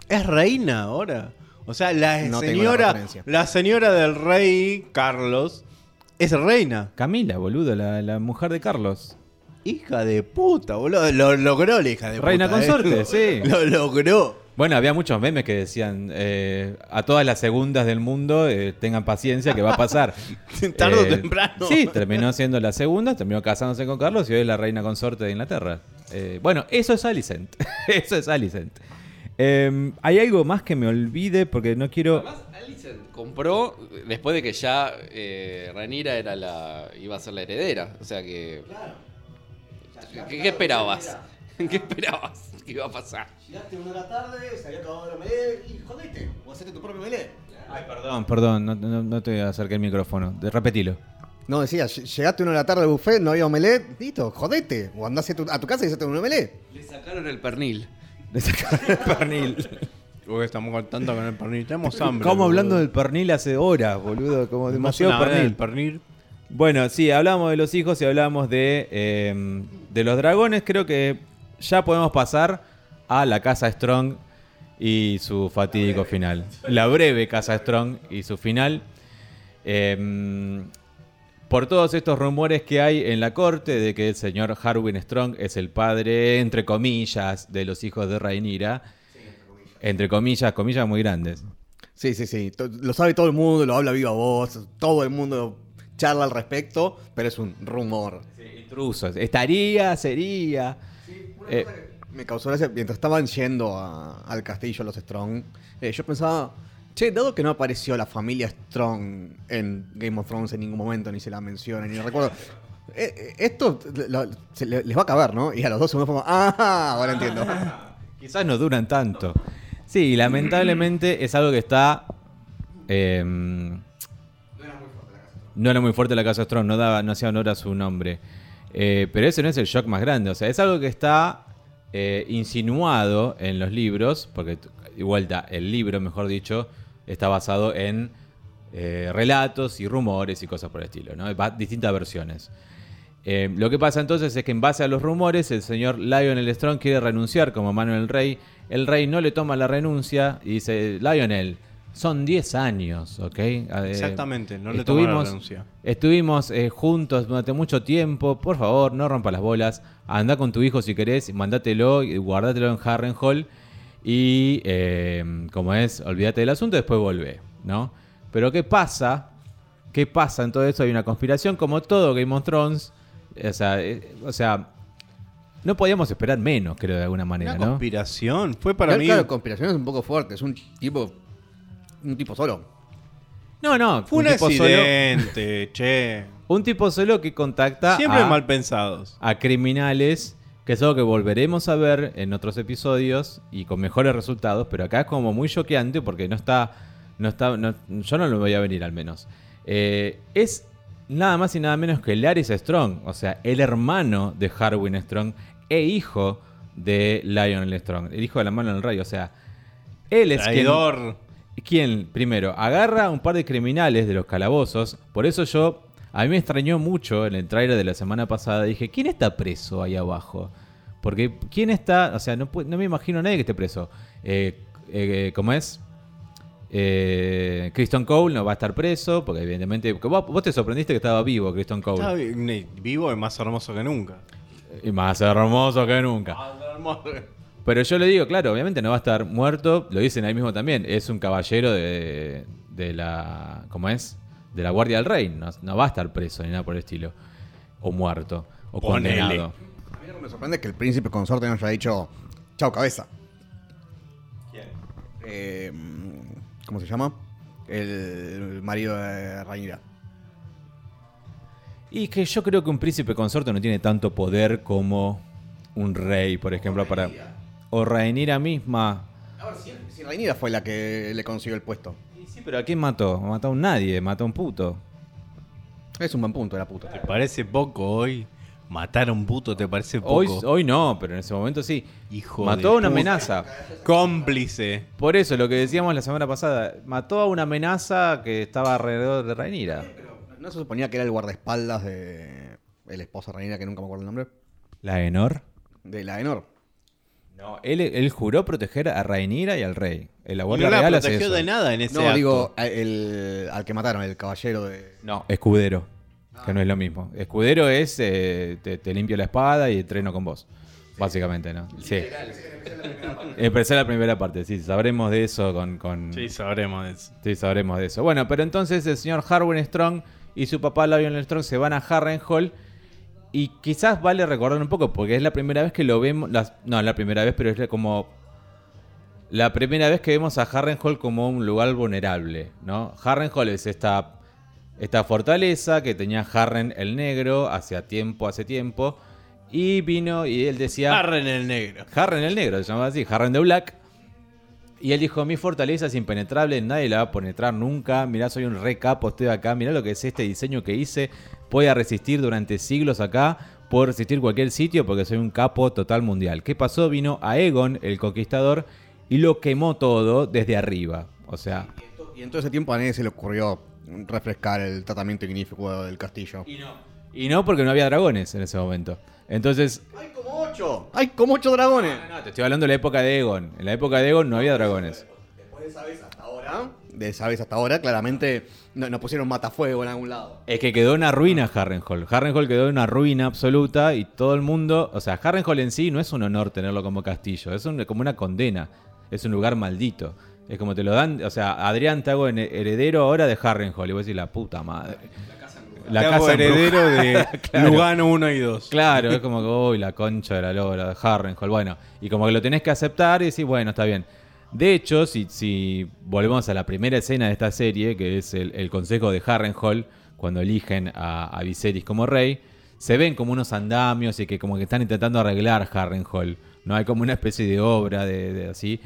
¿Es reina ahora? O sea, la No tengo la señora, referencia. la señora del rey Carlos es reina. Camila, boludo, la, la mujer de Carlos. Hija de puta, boludo. Lo logró la hija de Reina puta. ¿eh? consorte, sí. Lo logró. Bueno, había muchos memes que decían eh, a todas las segundas del mundo eh, tengan paciencia que va a pasar. Tarde o temprano. Sí, terminó siendo la segunda, terminó casándose con Carlos y hoy es la reina consorte de Inglaterra. Eh, bueno, eso es Alicent. eso es Alicent. Eh, Hay algo más que me olvide porque no quiero. Además, compró después de que ya eh, Rhaenyra era la, iba a ser la heredera. O sea que. ¿Qué, qué esperabas? ¿Qué esperabas que iba a pasar? Llegaste una de la tarde, se había acabado la melee y jodete. O hacete tu propio melee. Ay, perdón, perdón, no, no- no te acerqué el micrófono. De- Repetilo. No, decía, ll- llegaste una de la tarde al buffet, no había omelette, listo, jodete. O andás a tu, a tu casa y hacete un omelette. Le sacaron el pernil. Le sacaron el pernil. Porque estamos contando con el pernil. Tenemos hambre. Estamos hablando del pernil hace horas, boludo. Como demasiado pernil. Bueno, sí, hablamos de los hijos y hablamos de, eh, de los dragones. Creo que ya podemos pasar a la Casa Strong y su fatídico final. La breve Casa Strong y su final. Eh, por todos estos rumores que hay en la corte de que el señor Harwin Strong es el padre, entre comillas, de los hijos de Rhaenyra. Entre comillas, comillas muy grandes. Sí, sí, sí. Lo sabe todo el mundo, lo habla viva voz. Todo el mundo charla al respecto, pero es un rumor. Intrusos. Estaría, sería. Eh, Me causó gracia mientras estaban yendo a- al castillo los Strong. eh, yo pensaba, che, dado que no apareció la familia Strong en Game of Thrones en ningún momento, ni se la menciona, ni recuerdo. eh, eh, esto lo- se le- les va a caber, ¿no? Y a los dos segundos fue como, ah, ahora entiendo. Quizás no duran tanto. Sí, lamentablemente es algo que está. eh, no era muy fuerte la casa Strong, no, daba, no hacía honor a su nombre. Eh, pero ese no es el shock más grande. O sea, es algo que está eh, insinuado en los libros, porque de vuelta, el libro, mejor dicho, está basado en eh, relatos y rumores y cosas por el estilo, ¿no? Distintas versiones. Eh, lo que pasa entonces es que en base a los rumores, el señor Lionel Strong quiere renunciar como Manuel Rey. El rey no le toma la renuncia y dice, Lionel, son 10 años, ¿ok? Eh, Exactamente, no le toma la estuvimos- renuncia. Estuvimos eh, juntos durante mucho tiempo. Por favor, no rompa las bolas. Anda con tu hijo si querés, mandátelo y guardátelo en Harrenhal. Y eh, como es, olvídate del asunto, después volvé, ¿no? Pero ¿qué pasa? ¿Qué pasa en todo eso? Hay una conspiración, como todo Game of Thrones. O sea, eh, o sea no podíamos esperar menos, creo, de alguna manera, Una ¿no? conspiración. Fue para Claro, mí. claro, conspiración es un poco fuerte, es un tipo. Un tipo solo. No, no, Fue un, tipo solo- accidente, che. un tipo solo que contacta Siempre a- mal pensados. a criminales, que es algo que volveremos a ver en otros episodios y con mejores resultados, pero acá es como muy choqueante porque no está, no está, no- yo no lo voy a venir al menos. Eh, es nada más y nada menos que Laris Strong, o sea, el hermano de Harwin Strong e hijo de Lionel Strong, el hijo de la mano del rey, o sea, él es quien, Traidor. quien, primero, agarra a un par de criminales de los calabozos. Por eso yo, a mí me extrañó mucho en el trailer de la semana pasada. Dije, ¿quién está preso ahí abajo? Porque, ¿quién está? O sea, no, me imagino a nadie que esté preso. Eh, eh, ¿Cómo es? Eh, Kristen Cole no va a estar preso, porque evidentemente... porque vos, vos te sorprendiste que estaba vivo Kristen Cole. Está vi- vivo y más hermoso que nunca. Y más hermoso que nunca. Pero yo le digo, claro, obviamente no va a estar muerto. Lo dicen ahí mismo también. Es un caballero de, de la. ¿Cómo es? De la Guardia del Rey. No, no va a estar preso ni nada por el estilo. O muerto. O Ponele. condenado. A mí lo que me sorprende es que el príncipe consorte no haya dicho, chao cabeza. Eh, ¿Cómo se llama? El marido de Rhaenyra. Y que yo creo que un príncipe consorte no tiene tanto poder como un rey, por ejemplo, para. O Rhaenyra misma. Ahora, si, si Rhaenyra fue la que le consiguió el puesto. Sí, pero ¿a quién mató? Mató a un nadie, mató a un puto. Es un buen punto, era puta. ¿Te parece poco hoy? Matar a un puto, ¿te parece poco? Hoy, hoy no, pero en ese momento sí. Hijo Mató a una puta. amenaza. Cómplice. Por eso, lo que decíamos la semana pasada, mató a una amenaza que estaba alrededor de Rhaenyra. ¿No se suponía que era el guardaespaldas de el esposo de Rhaenyra, que nunca me acuerdo el nombre? ¿La Enor? De la Enor. No, él, él juró proteger a Rhaenyra y al rey. Guardia no la hace protegió eso. de nada en ese No, acto. digo, el, al que mataron, el caballero de... No, escudero. Que no es lo mismo. Escudero es eh, te, te limpio la espada y entreno con vos. Básicamente, ¿no? Sí. Empecé la primera parte, sí, sabremos de eso con... con... Sí, sabremos de eso. Sí, sabremos de eso. Bueno, pero entonces el señor Harwin Strong y su papá Lionel Strong se van a Harrenhal. Y quizás vale recordar un poco, porque es la primera vez que lo vemos. las- no, la primera vez, pero es como. La primera vez que vemos a Harrenhal como un lugar vulnerable, ¿no? Harrenhal es esta, esta fortaleza que tenía Harren el Negro hace tiempo, hace tiempo. Y vino y él decía. Arren el negro. Harren el negro, se llamaba así, Harren de Black. Y él dijo, mi fortaleza es impenetrable, nadie la va a penetrar nunca. Mirá, soy un re capo, estoy acá. Mirá lo que es este diseño que hice. Voy a resistir durante siglos acá. Puedo resistir cualquier sitio porque soy un capo total mundial. ¿Qué pasó? Vino a Egon, el conquistador, y lo quemó todo desde arriba. O sea, Y en todo ese tiempo a nadie se le ocurrió refrescar el tratamiento ignífugo del castillo. y no porque no había dragones en ese momento. Entonces, ¡Hay como ocho! ¡Hay como ocho dragones! no, te estoy hablando de la época de Egon. En la época de Egon no había dragones. Después de esa vez hasta ahora, de esa vez hasta ahora, claramente no, no pusieron matafuego en algún lado. Es que quedó una ruina Harrenhal. Harrenhal quedó en una ruina absoluta y todo el mundo. O sea, Harrenhal en sí no es un honor tenerlo como castillo, es un- como una condena. Es un lugar maldito. Es como te lo dan. O sea, Adrián te hago heredero ahora de Harrenhal. Y vos decís, la puta madre. La casa heredero de Claro. Lugano 1 y 2. Claro, es como que, uy, la concha de la lora de Harrenhal. Bueno, y como que lo tenés que aceptar y decís, bueno, está bien. De hecho, si, si volvemos a la primera escena de esta serie, que es el, el consejo de Harrenhal, cuando eligen a, a Viserys como rey, se ven como unos andamios y que como que están intentando arreglar Harrenhal. No hay como una especie de obra de, de así.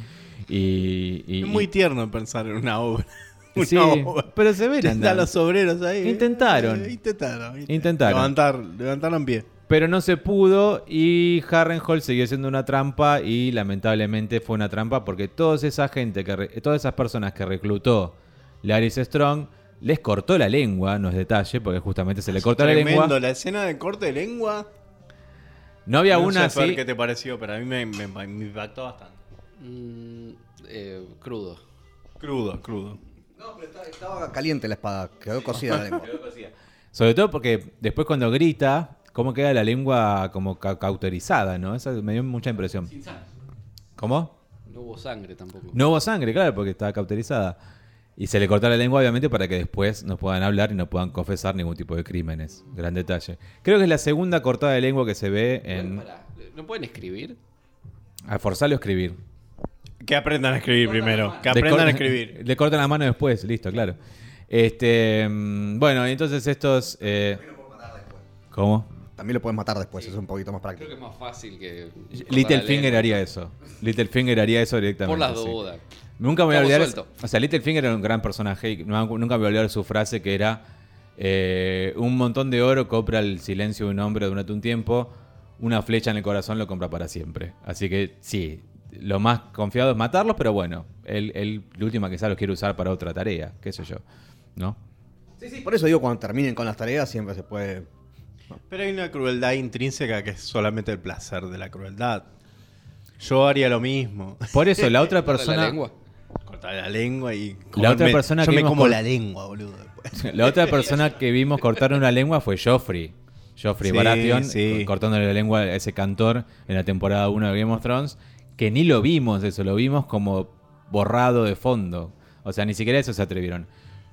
Y, y- Es muy tierno pensar en una obra. Una Sí, obra. pero se ven andando. los obreros ahí. Intentaron. Eh, intentaron. Intentaron. Levantar, levantaron pie. Pero no se pudo y Harrenhal siguió siendo una trampa y lamentablemente fue una trampa porque toda esa gente, que todas esas personas que reclutó Laris Strong les cortó la lengua, no es detalle, porque justamente se le corta la Tremendo. lengua. La escena de corte de lengua. No había no una sé, así. qué te pareció, pero a mí me, me- me impactó bastante. Mm, eh, crudo. Crudo, crudo. No, pero estaba, estaba caliente la espada, quedó cocida la lengua. Sobre todo porque después cuando grita, cómo queda la lengua como ca- cauterizada, ¿no? Eso me dio mucha impresión. ¿Cómo? No hubo sangre tampoco. No hubo sangre, claro, porque estaba cauterizada. Y se le cortó la lengua, obviamente, para que después no puedan hablar y no puedan confesar ningún tipo de crímenes. Gran detalle. Creo que es la segunda cortada de lengua que se ve en. ¿No pueden escribir? A forzarlo a escribir. Que aprendan a escribir primero. Que aprendan a escribir. Le cortan la mano después, listo, claro. Este. mm, Bueno, entonces estos. eh, ¿Cómo? También lo puedes matar después, es un poquito más Creo práctico. que es más fácil que. Littlefinger haría eso. Littlefinger haría eso directamente. Por las sí. dudas. Nunca me voy a olvidar. O sea, Littlefinger era un gran personaje y nunca me voy a olvidar su frase que era: eh, Un montón de oro compra el silencio de un hombre durante un tiempo, una flecha en el corazón lo compra para siempre. Así que sí, lo más confiado es matarlos, pero bueno, él, él la última quizá los quiere usar para otra tarea, qué sé yo. ¿No? Sí, sí, por eso digo, cuando terminen con las tareas siempre se puede... Pero hay una crueldad intrínseca que es solamente el placer de la crueldad. Yo haría lo mismo. Por eso, la otra persona. La lengua. Cortar la lengua y. La otra persona Yo que me vimos como la lengua, boludo. después. La otra persona que vimos cortar una lengua fue Joffrey. Joffrey Sí, Baratheon, sí. cortándole la lengua a ese cantor en la temporada 1 de Game of Thrones, que ni lo vimos eso, lo vimos como borrado de fondo. O sea, ni siquiera eso se atrevieron.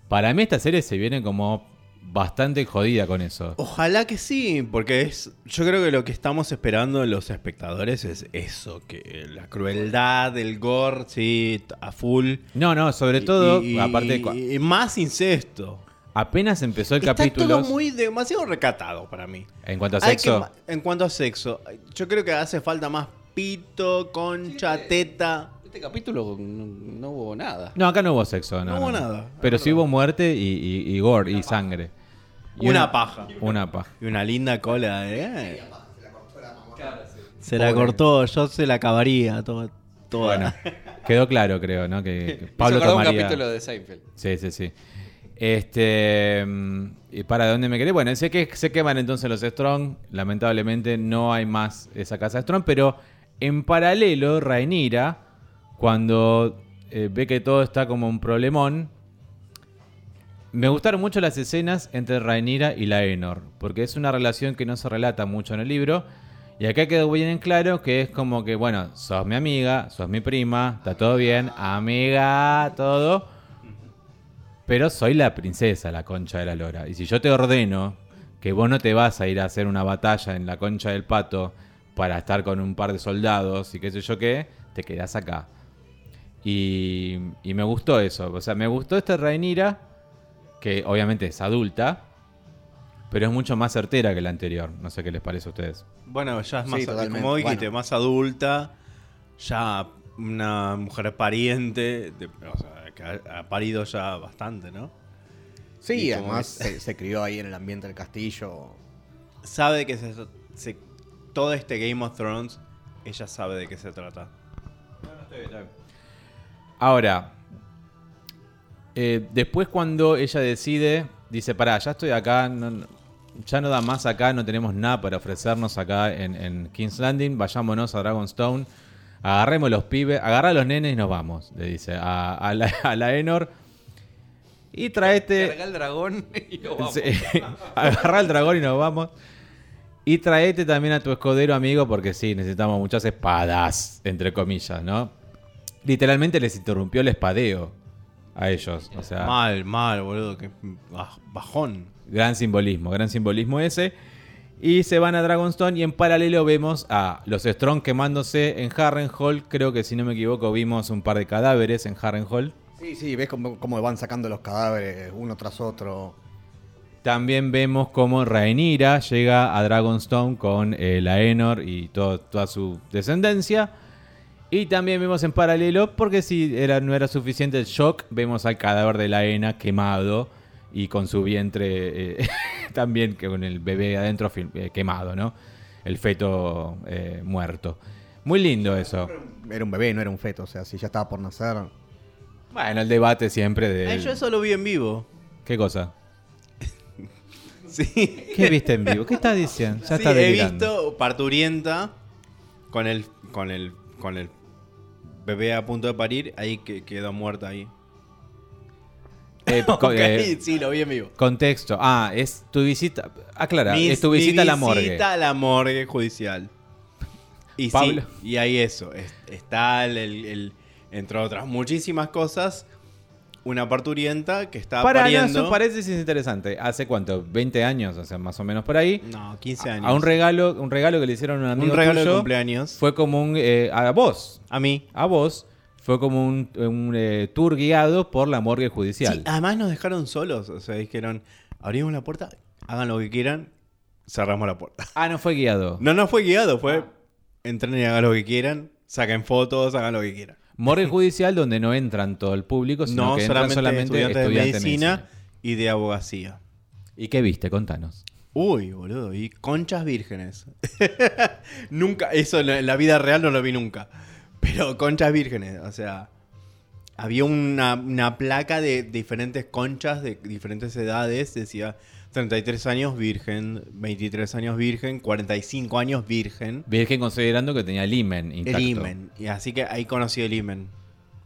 Para mí esta serie se viene como bastante jodida con eso. Ojalá que sí, porque es. Yo creo que lo que estamos esperando los espectadores es eso, que la crueldad, el gore, sí, a full. No, no, sobre todo, Y- aparte, y más incesto. apenas empezó el Está capítulo. todo muy demasiado recatado para mí. En cuanto a que sexo, en cuanto a sexo, yo creo que hace falta más pito, concha, teta. Este capítulo no, no hubo nada. No, acá no hubo sexo, no. No hubo nada. Pero sí hubo muerte y, y- y gore y sangre. Y Una paja. Una paja. Y una linda cola, ¿eh? Se la cortó, yo se la acabaría toda. toda. Bueno, quedó claro, creo, ¿no? Que, que Pablo un capítulo de Seinfeld. Sí, sí, sí. Este. mm, ¿Y para dónde me querés? Bueno, sé que se queman entonces los Strong. Lamentablemente no hay más esa casa Strong. Pero en paralelo, Rhaenyra, cuando eh, ve que todo está como un problemón. Me gustaron mucho las escenas entre Rhaenyra y Laenor. Porque es una relación que no se relata mucho en el libro. Y acá quedó bien en claro que es como que, bueno, sos mi amiga, sos mi prima, está todo bien, amiga, todo. Pero soy la princesa, la concha de la lora. Y si yo te ordeno que vos no te vas a ir a hacer una batalla en la concha del pato para estar con un par de soldados y qué sé yo qué, te quedás acá. Y, y me gustó eso. O sea, me gustó esta Rhaenyra, que obviamente es adulta, pero es mucho más certera que la anterior. No sé qué les parece a ustedes. Bueno, ya es más, Sí, como dijiste, Bueno. más adulta, ya una mujer pariente, de- o sea, que ha, ha parido ya bastante, ¿no? Sí, Y además se, se crió ahí en el ambiente del castillo. Sabe que se, se- todo este Game of Thrones, ella sabe de qué se trata. Ahora, eh, después cuando ella decide, dice, pará, ya estoy acá, no- ya no da más acá, no tenemos nada para ofrecernos acá en, en King's Landing, vayámonos a Dragonstone, agarremos los pibes, agarra a los nenes y nos vamos, le dice a, a la, a la Enor. Y traete... Carga el dragón y lo vamos. Sí. Agarrá el dragón y nos vamos. Y traete también a tu escudero amigo, porque sí, necesitamos muchas espadas, entre comillas, ¿no? Literalmente les interrumpió el espadeo a ellos. O sea, Mal, mal, boludo. Que baj- bajón. gran simbolismo, gran simbolismo ese. Y se van a Dragonstone y en paralelo vemos a los Strong quemándose en Harrenhal. Creo que si no me equivoco vimos un par de cadáveres en Harrenhal. Sí, sí, ves cómo, cómo van sacando los cadáveres uno tras otro. También vemos cómo Rhaenyra llega a Dragonstone con eh, la Enor y todo- toda su descendencia. Y también vemos en paralelo, porque si era, no era suficiente el shock, vemos al cadáver de la Ena quemado y con su vientre eh, también, que con el bebé adentro eh, quemado, ¿no? El feto eh, muerto. Muy lindo eso. Era un bebé, no era un feto, o sea, si ya estaba por nacer. Bueno, el debate siempre de... Ay, yo eso lo vi en vivo. ¿Qué cosa? Sí. ¿Qué viste en vivo? ¿Qué estás diciendo? Ya Sí, está he visto parturienta con el, con el, con el bebé a punto de parir, ahí que quedó muerta ahí. Eh, co- Ok, eh, sí, lo vi en vivo. Contexto. Ah, es tu visita. Aclara, Mi- es tu mi visita a la morgue. visita a la morgue judicial. Y Pablo. sí, y ahí eso. es- está el, el- el- entre otras muchísimas cosas, una parturienta que está Para, pariendo. eso parece sí es interesante. ¿Hace cuánto? ¿20 años? O sea, más o menos por ahí. No, 15 años. A un regalo, un regalo que le hicieron a un amigo Un regalo de tuyo cumpleaños. Fue como un. eh, a vos. A mí. A vos. Fue como un, un, eh, tour guiado por la morgue judicial. Sí, además nos dejaron solos. O sea, dijeron, abrimos la puerta, hagan lo que quieran, cerramos la puerta. Ah, no fue guiado. No, no fue guiado, fue entren y hagan lo que quieran, saquen fotos, hagan lo que quieran. Morgue judicial donde no entran todo el público, sino No que entran solamente, solamente estudiantes, estudiantes de medicina y de abogacía. ¿Y qué viste? Contanos. Uy, boludo, y conchas vírgenes. nunca, eso en la- en la vida real no lo vi nunca. Pero conchas vírgenes, o sea, había una, una placa de diferentes conchas de diferentes edades, decía 33 años virgen, 23 años virgen, 45 años virgen, Virgen considerando que tenía el imen intacto. el imen. Y así que ahí conocí el imen.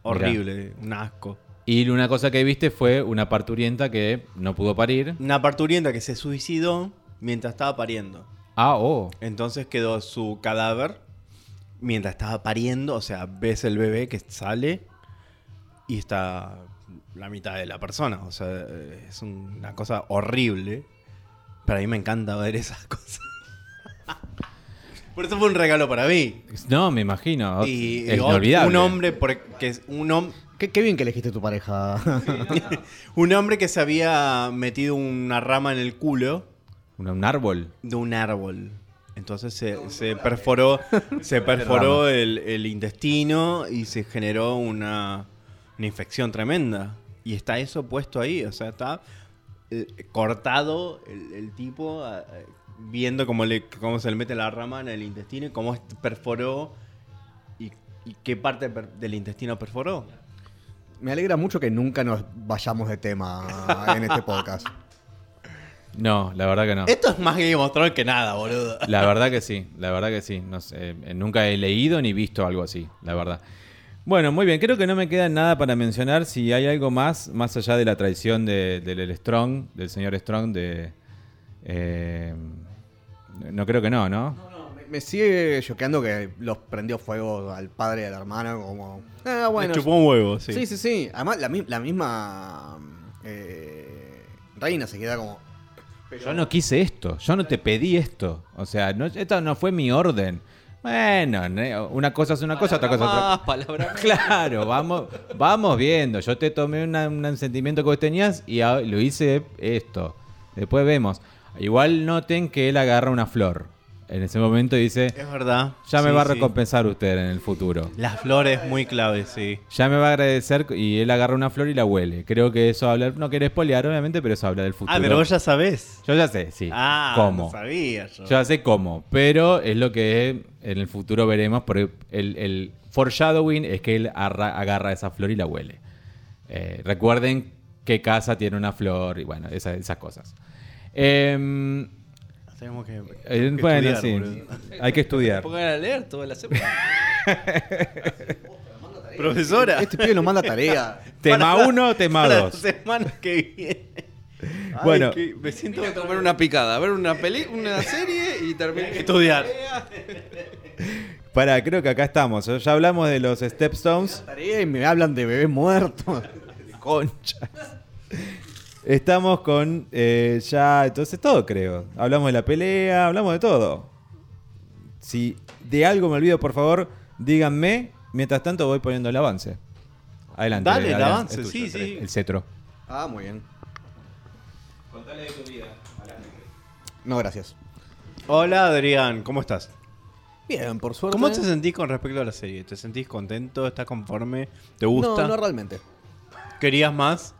Horrible, un asco. Y una cosa que viste fue una parturienta que no pudo parir. Una parturienta que se suicidó mientras estaba pariendo. Ah, oh. Entonces quedó su cadáver mientras estaba pariendo. O sea, ves el bebé que sale y está la mitad de la persona. O sea, es una cosa horrible. Pero a mí me encanta ver esas cosas. Por eso fue un regalo para mí. No, me imagino. Y, es inolvidable. un hombre, por- que es un, hom- Qué, qué bien que elegiste tu pareja. un hombre que se había metido una rama en el culo. Un, un árbol. de un árbol. Entonces se, se perforó, se perforó el, el intestino y se generó una, una infección tremenda. Y está eso puesto ahí, o sea, está eh, cortado el, el tipo viendo cómo, le, cómo se le mete la rama en el intestino y cómo perforó y, y qué parte per- del intestino perforó. Me alegra mucho que nunca nos vayamos de tema en este podcast. No, la verdad que no. Esto es más Game of Thrones que nada, boludo. La verdad que sí, la verdad que sí. No sé, eh, nunca he leído ni visto algo así, la verdad. Bueno, muy bien, creo que no me queda nada para mencionar. Si hay algo más, más allá de la traición de- del Strong, del señor Strong, de... eh, no creo que no, ¿no? Me, me sigue choqueando que los prendió fuego al padre y a la hermana como... Ah, bueno. Chupó un huevo, sí. Sí, sí, sí. Además, la, la misma eh, reina se queda como... Yo no quise esto, yo no te pedí esto. O sea, no, esto no fue mi orden. Bueno, una cosa es una cosa, otra cosa es otra Más, palabra. Claro, vamos, vamos viendo. Yo te tomé una- un sentimiento que vos tenías y lo hice esto. Después vemos. Igual noten que él agarra una flor en ese momento y dice, Es verdad. ya me Sí, va a sí. recompensar usted en el futuro. Las flores muy clave, sí. Ya me va a agradecer y él agarra una flor y la huele. Creo que eso habla, no quiere spoilear obviamente, pero eso habla del futuro. Ah, pero vos ya sabés. Yo ya sé, sí. Ah, ¿Cómo? no sabía yo. Yo ya sé cómo, pero es lo que en el futuro veremos, porque el, el foreshadowing es que él arra- agarra esa flor y la huele. Eh, recuerden qué casa tiene una flor y bueno, esa- esas cosas. Em, Tenemos que, eh, que bueno, estudiar, sí, hay que estudiar. Pongan a leer toda la semana. Profesora. Este pibe nos manda tarea. Tema Para- 1, tema para la 2. semana que viene. Ay, Bueno. que me siento que comer una picada, ver una peli, una serie y terminar. estudiar. Para, creo que acá estamos. Ya hablamos de los Stepstones. Tarea y me hablan de bebés muertos. Concha. Estamos con eh, ya, entonces todo creo. Hablamos de la pelea, hablamos de todo. Si de algo me olvido, por favor, díganme. Mientras tanto voy poniendo el avance. Adelante. Dale, el avance, sí, sí. El cetro. Ah, muy bien. Contale de tu vida. No, gracias. Hola Adrián, ¿cómo estás? Bien, por suerte. ¿Cómo te sentís con respecto a la serie? ¿Te sentís contento? ¿Estás conforme? ¿Te gusta? No, no realmente. ¿Querías más?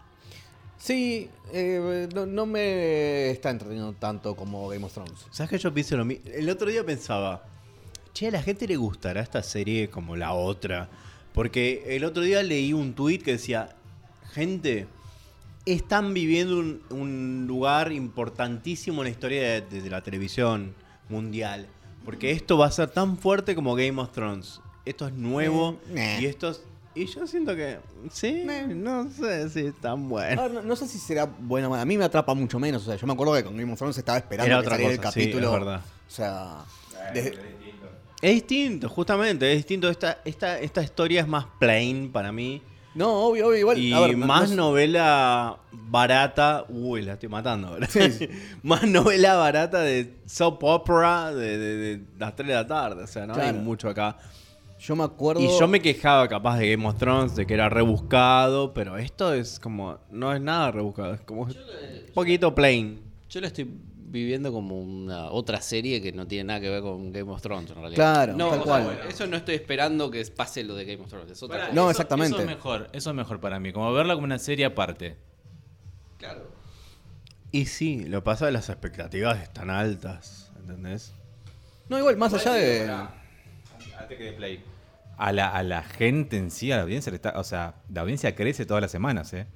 Sí, eh, no, no me está entreteniendo tanto como Game of Thrones. ¿Sabes que yo pienso lo mismo? El otro día pensaba, che, a la gente le gustará esta serie como la otra. Porque el otro día leí un tuit que decía, gente, están viviendo un, un lugar importantísimo en la historia de, de la televisión mundial. Porque esto va a ser tan fuerte como Game of Thrones. Esto es nuevo Eh, y esto es- Y yo siento que, sí, no sé si es tan bueno. Ah, no, no sé si será bueno o malo. A mí me atrapa mucho menos. O sea, yo me acuerdo que con Game of Thrones estaba esperando Era que otra saliera cosa, el sí, capítulo. es verdad. O sea, desde- Es distinto, justamente, es distinto. Esta, esta, esta historia es más plain para mí. no, obvio, obvio, igual. Y a ver, no- más no- novela barata. Uy, la estoy matando ahora. Sí, sí. más novela barata de soap opera de, de- de las 3 de la tarde. O sea, no hay Claro. mucho acá. Yo me acuerdo. Y yo me quejaba capaz de Game of Thrones, de que era rebuscado, pero esto es como. No es nada rebuscado, es como un poquito plain. Yo lo estoy viviendo como una otra serie que no tiene nada que ver con Game of Thrones en realidad. Claro, no, tal o cual. sea, eso no estoy esperando que pase lo de Game of Thrones. Es otra Pará, cosa. No, eso- exactamente. Eso es mejor, eso es mejor para mí. Como verla como una serie aparte. Claro. Y sí, lo que pasa es que las expectativas están altas, ¿entendés? No, igual, más allá de. Antes que de play. A la, a la gente en sí, a la audiencia, le está, o sea, la audiencia crece todas las semanas, ¿eh?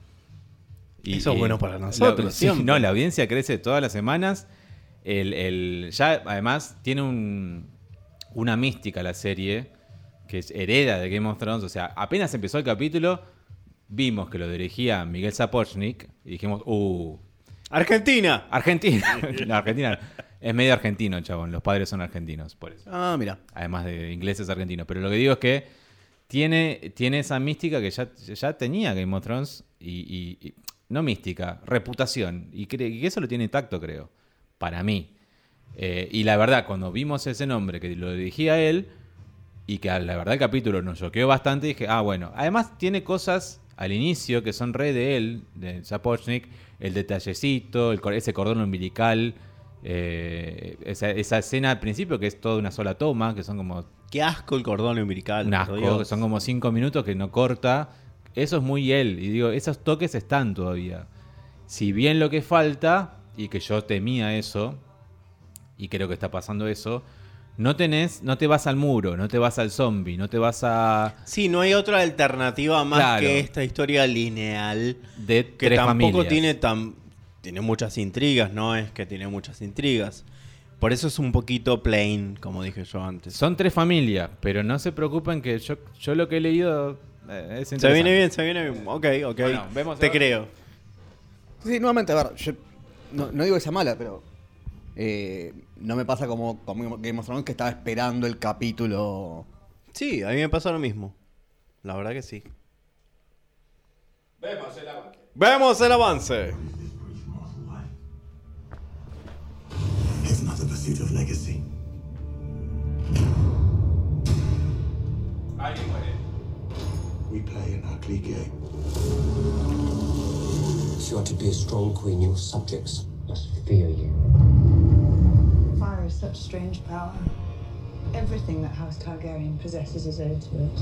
Eso es bueno para nosotros, la- sí, no, la audiencia crece todas las semanas. El, el- ya, además, tiene un, una mística la serie que es hereda de Game of Thrones. O sea, apenas empezó el capítulo, vimos que lo dirigía Miguel Sapochnik y dijimos, uh, ¡Argentina! Argentina. no, Argentina. Es medio argentino, chabón. Los padres son argentinos, por eso Ah, mira. además de ingleses argentinos. Pero lo que digo es que tiene, tiene esa mística que ya, ya tenía Game of Thrones y, y- y- no mística, reputación. Y, y eso lo tiene intacto, creo, para mí. Eh, y la verdad, cuando vimos ese nombre que lo dirigía él y que la verdad el capítulo nos choqueó bastante, dije, ah, bueno, además tiene cosas al inicio que son re de él, de Sapochnik, el detallecito, el, ese cordón umbilical. Eh, esa, esa escena al principio que es toda una sola toma, que son como Qué asco el cordón umbilical. un por asco, Dios. que son como cinco minutos que no corta. Eso es muy él. Y digo, esos toques están todavía. Si bien lo que falta, y que yo temía eso, y creo que está pasando eso, no tenés, no te vas al muro, no te vas al zombie, no te vas a. Sí, no hay otra alternativa más Claro. que esta historia lineal de que tres tampoco familias. tiene tan tiene muchas intrigas, no es que tiene muchas intrigas. Por eso es un poquito plain, como dije yo antes. Son tres familias, pero no se preocupen que yo, yo lo que he leído eh, es Se viene bien, se viene bien. Ok, ok. Bueno, vemos Te ahora. creo. Sí, nuevamente, a ver, yo no, no digo que sea mala, pero eh, no me pasa como con Game of Thrones que estaba esperando el capítulo. Sí, a mí me pasa lo mismo. La verdad que sí. Vemos el avance. It's not the pursuit of legacy. We play an ugly game. If you are to be a strong queen, your subjects must fear you. Fire is such strange power. Everything that House Targaryen possesses is owed to it.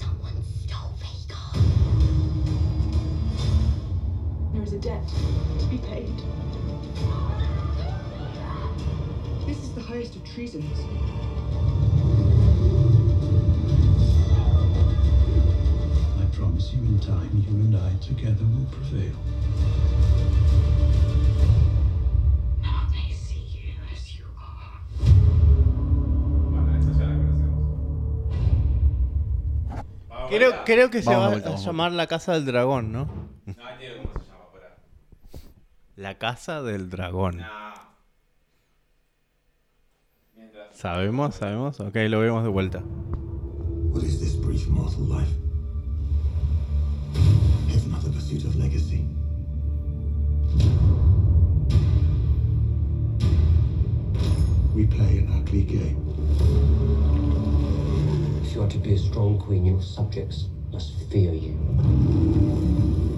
Someone stole Vhagar. There is a debt to be paid. This is the highest of treasons. I promise you in time, you and I together will prevail. Now they see you as you are. Bueno, esa ya la conocemos. Creo, creo que se Vamos va a vamos llamar la casa del dragón, ¿no? No hay idea cómo se llama. La casa del dragón. No. ¿Sabemos? ¿Sabemos? Ok, lo vemos de vuelta. What is this brief mortal life? If not the pursuit of legacy. We play an ugly game. If you are to be a strong queen, your subjects must fear you.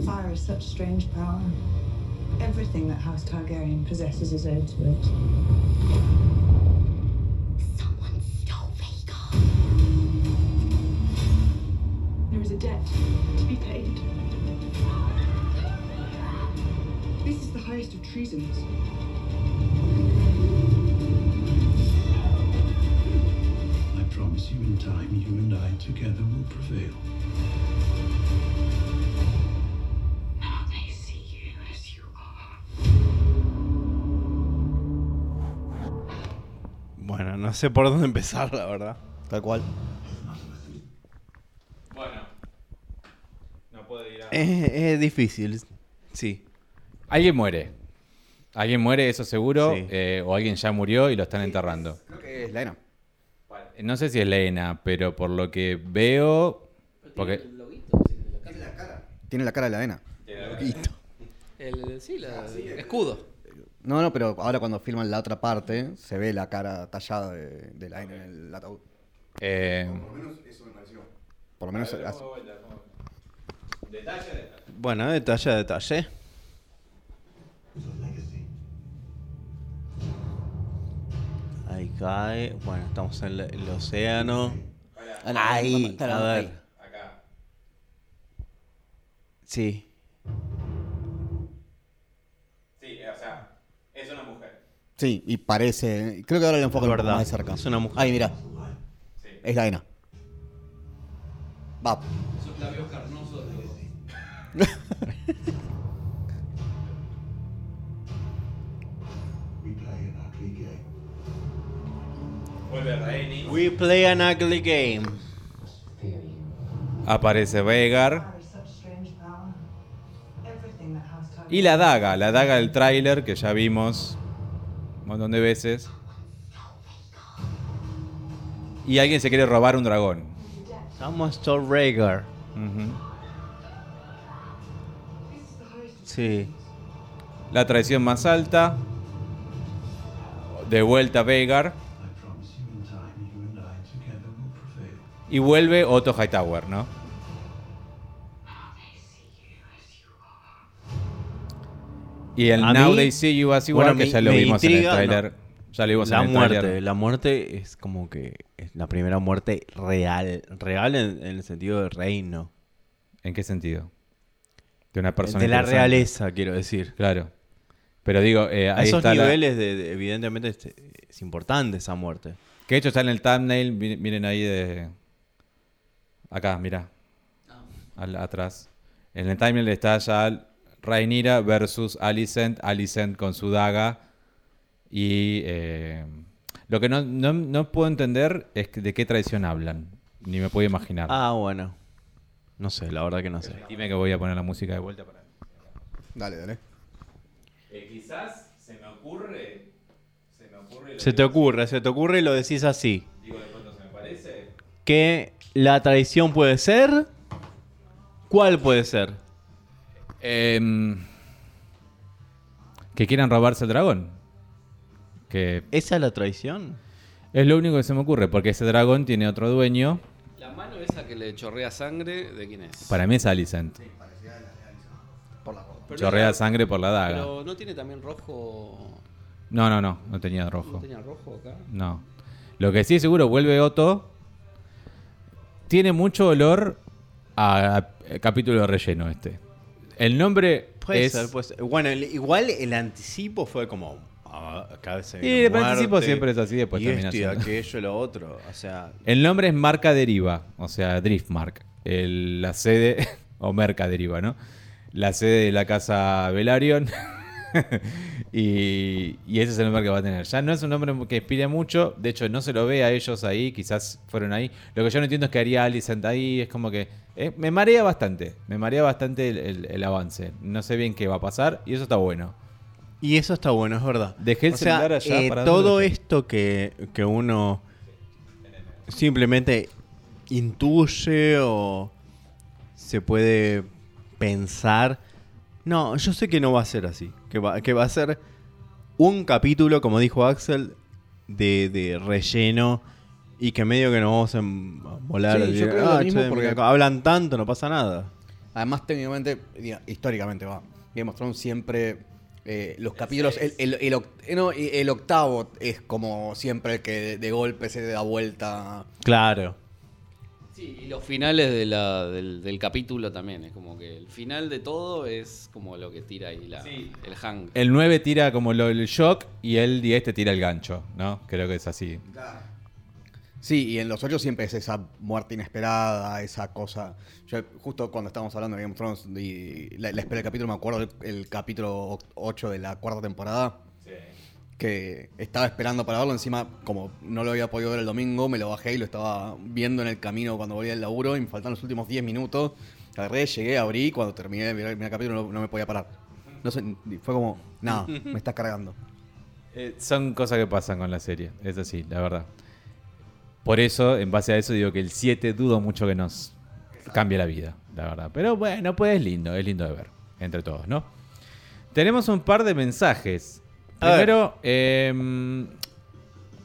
Fire is such strange power. Everything that House Targaryen possesses is owed to it. Paid. This is the highest of treasons. I promise you in time, you and I together will prevail. Now they see you as you are. Bueno, no sé por dónde empezar, la verdad. Tal cual. Ir a. Es, es difícil, sí. Alguien muere. Alguien muere, eso seguro. Sí. eh, o alguien ya murió y lo están enterrando. Creo que es Lena. No sé si es Lena, pero por lo que veo. Porque. Tiene la cara de la Lena. El, sí, la, el escudo. No, no, pero ahora cuando filman la otra parte, se ve la cara tallada de, de la Lena en el ataúd. eh, Por lo menos así. Bueno, detalle a detalle. Of legacy. Ahí cae. Bueno, estamos en el, océano. Ah, Ahí, a ver. Sí. Sí, o sea, es una mujer. Sí, y parece. Creo que ahora le enfocan un poco verdad, más de cerca. es una mujer. Ahí, mira. Es la Lena. Va. Carnosos de... We play an ugly game. Vuelve Rainy. We play an ugly game. Fear you. Aparece Vegar. Y la daga, la daga del tráiler que ya vimos un montón de veces. Y alguien se quiere robar un dragón. Estamos Stormraider. Ujú. Sí. La traición más alta. De vuelta Vegar. Y vuelve Otto Hightower, ¿no? Y el A Now mí- They See You As You Are, bueno, que me- ya lo vimos en el intriga, tráiler. Ya lo vimos La en el muerte, tráiler. la muerte es como que es la primera muerte real. Real en, en el sentido de reino. ¿En qué sentido? De una persona de la realeza, quiero decir. Claro. Pero digo, eh, A ahí esos está la- niveles, de, de- evidentemente, es, es importante esa muerte. Que de hecho está en el thumbnail, mi- miren ahí de... Acá, mira. Al- atrás. En el thumbnail está ya Rhaenyra versus Alicent. Alicent con su daga. Y eh, lo que no, no- no puedo entender es que- de qué traición hablan. Ni me puedo imaginar. Ah, bueno. No sé, la verdad que no sé. Dime que voy a poner la música de vuelta para... Dale, dale. quizás se me ocurre... Se me ocurre... Se te ocurre, se te ocurre y lo decís así. Digo de cuánto se me parece. Que la traición puede ser. ¿Cuál puede ser? Em, que quieran robarse el dragón. Que ¿Esa es la traición? es lo único que se me ocurre, porque ese dragón tiene otro dueño. La mano esa que le chorrea sangre, ¿de quién es? Para mí es Alicent. Por la Pero Chorrea la- sangre por la daga. Pero no tiene también rojo. No, no, no, no tenía ¿No rojo. tenía rojo acá? No. Lo que sí seguro vuelve Otto. Tiene mucho olor a, a capítulo de relleno este. El nombre Puede es... ser, puede ser. Bueno, el- igual el anticipo fue como. Ah, acá se Y el muerte, siempre es así, después y termina siendo. aquello lo otro. O sea, El nombre es Marca Deriva, o sea, Driftmark. El- la sede, o Merca Deriva, ¿no? La sede de la casa Velaryon. y, y ese es el nombre que va a tener. Ya no es un nombre que inspire mucho, de hecho no se lo ve a ellos ahí, quizás fueron ahí. Lo que yo no entiendo es que haría Alicent ahí, es como que... eh, me marea bastante, me marea bastante el, el- el avance. No sé bien qué va a pasar y eso está bueno. Y eso está bueno, es verdad. Dejé el o sea, celular allá eh, para todo esto que, que uno simplemente intuye o se puede pensar. No, yo sé que no va a ser así. Que va, que va a ser un capítulo, como dijo Axel, de, de relleno y que medio que nos vamos a volar. Sí, yo creo lo "Ah, mismo che, porque- hablan tanto, no pasa nada. Además, técnicamente, históricamente va. Game of Thrones siempre. Eh, los capítulos. El, el- el oct- eh, no, el octavo es como siempre el que de, de golpe se da vuelta. Claro. Sí, y los finales de la- del, del capítulo también. Es como que el final de todo es como lo que tira ahí la, el hang. El 9 tira como lo- el shock y el 10 te tira el gancho, ¿no? Creo que es así. Sí, y en los ocho siempre es esa muerte inesperada, esa cosa. Yo, justo cuando estábamos hablando de Game of Thrones y la, la espera del capítulo, me acuerdo el, el capítulo 8 de la cuarta temporada. Que estaba esperando para verlo. Encima, como no lo había podido ver el domingo, me lo bajé y lo estaba viendo en el camino cuando volví del laburo. Y me faltaban los últimos 10 minutos. Agarré, llegué, abrí. y Cuando terminé de mirar el primer capítulo, no, no me podía parar. No sé, fue como, nada, me está cargando. Eh, son cosas que pasan con la serie, es así, la verdad. Por eso, en base a eso, digo que el 7 dudo mucho que nos cambie la vida, la verdad. Pero bueno, pues es lindo, es lindo de ver, entre todos, ¿no? Tenemos un par de mensajes. A. Primero, eh,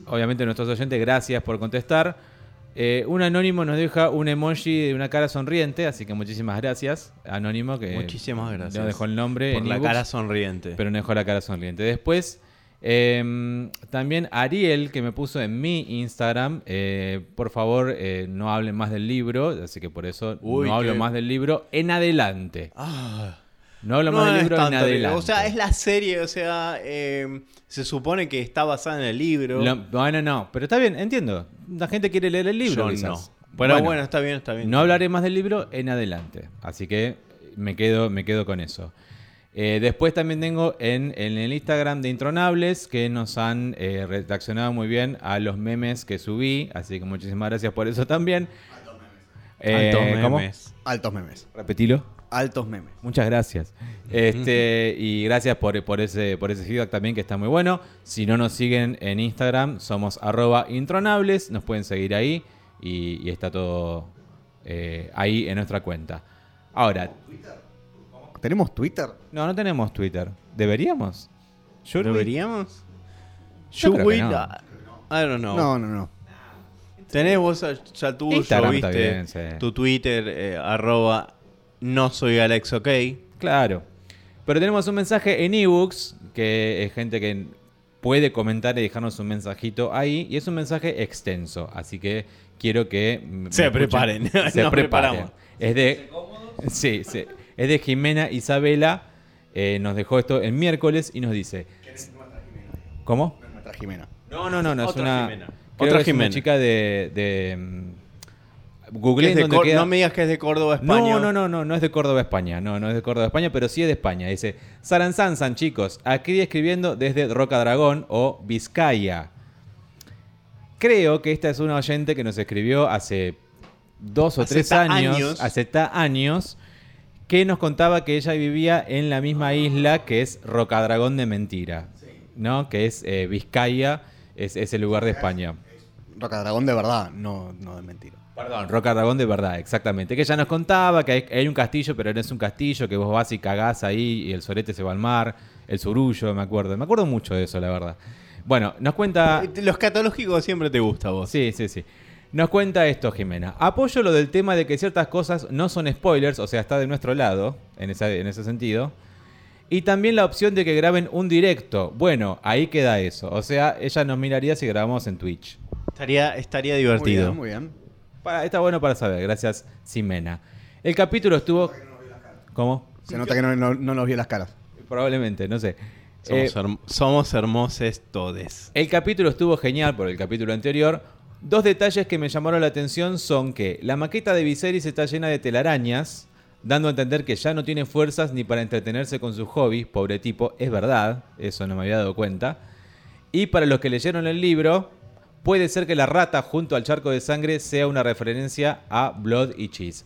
obviamente nuestros oyentes, gracias por contestar. Eh, un anónimo nos deja un emoji de una cara sonriente, así que muchísimas gracias, anónimo, que Muchísimas gracias. no dejó el nombre Por en la cara sonriente. Pero no dejó la cara sonriente. Después, eh, también Ariel, que me puso en mi Instagram, eh, por favor, eh, no hablen más del libro, así que por eso Uy, no hablo qué- más del libro en adelante. Ah. No hablo No más del libro en tanto adelante. O sea, es la serie, o sea, eh, se supone que está basada en el libro. Lo- bueno, no, pero está bien, entiendo. La gente quiere leer el libro. Yo quizás. no. Pero bueno, está bien, está bien. No hablaré más del libro en adelante. Así que me quedo, me quedo con eso. Eh, después también tengo en, en el Instagram de Intronables que nos han eh, reaccionado muy bien a los memes que subí. Así que muchísimas gracias por eso también. Eh, Altos ¿cómo? memes. Altos memes. Repetilo. Altos memes. Muchas gracias. Este, y gracias por, por ese, por ese feedback también que está muy bueno. Si no nos siguen en Instagram, somos arroba intronables. Nos pueden seguir ahí y, y está todo eh, ahí en nuestra cuenta. Ahora, ¿Tenemos Twitter? no, no tenemos Twitter. ¿Deberíamos? ¿Deberíamos? Yo Should we? no. I don't know. No, no, no. Tenés vos ya- ya tuyo, Instagram viste, está bien, sí. tu Twitter, eh, arroba no soy Alex OK. Claro. Pero tenemos un mensaje en ebooks, que es gente que puede comentar y dejarnos un mensajito ahí. Y es un mensaje extenso. Así que quiero que Se escuchen. preparen. Se Nos preparen. preparamos. Es de. Sí, sí. Es de Jimena Isabela. eh, nos dejó esto el miércoles y nos dice. ¿Cómo? Nuestra Jimena. No, no, no, no. Es Otra una. Jimena. creo Otra que es una Jimena. chica de. de mm, Que Googleen es de donde Cor- queda- No me digas que es de Córdoba, España. no, no, no, no, no es de Córdoba, España. No, no es de Córdoba, España, pero sí es de España. Dice, Saranzanzan, chicos, aquí escribiendo desde Roca Dragón o Vizcaya. Creo que esta es una oyente que nos escribió hace dos o Hace tres años, años. hace ta años, que nos contaba que ella vivía en la misma isla que es Rocadragón de Mentira, ¿no? Que es eh, Vizcaya, es, es el lugar de España. Roca Dragón de verdad, no, no de mentira. Perdón, Roca Dragón de verdad, exactamente. Que ella nos contaba que hay, hay un castillo, pero no es un castillo, que vos vas y cagás ahí y el sorete se va al mar, el surullo, me acuerdo. Me acuerdo mucho de eso, la verdad. Bueno, nos cuenta... Los catológicos siempre te gusta a vos. Sí, sí, sí. Nos cuenta esto, Jimena. Apoyo lo del tema de que ciertas cosas no son spoilers, o sea, está de nuestro lado, en, esa- en ese sentido. Y también la opción de que graben un directo. Bueno, ahí queda eso. O sea, ella nos miraría si grabamos en Twitch. Estaría, estaría Muy divertido. bien, muy bien. Para- está bueno para saber. Gracias, Simena. El capítulo estuvo... ¿Cómo? Se nota que no, no, no nos vio las caras. Probablemente, no sé. Eh, Somos, herm- somos hermosos todes. El capítulo estuvo genial por el capítulo anterior. Dos detalles que me llamaron la atención son que la maqueta de Viserys está llena de telarañas, dando a entender que ya no tiene fuerzas ni para entretenerse con sus hobbies, pobre tipo, es verdad, eso no me había dado cuenta. Y para los que leyeron el libro, puede ser que la rata junto al charco de sangre sea una referencia a Blood y Cheese.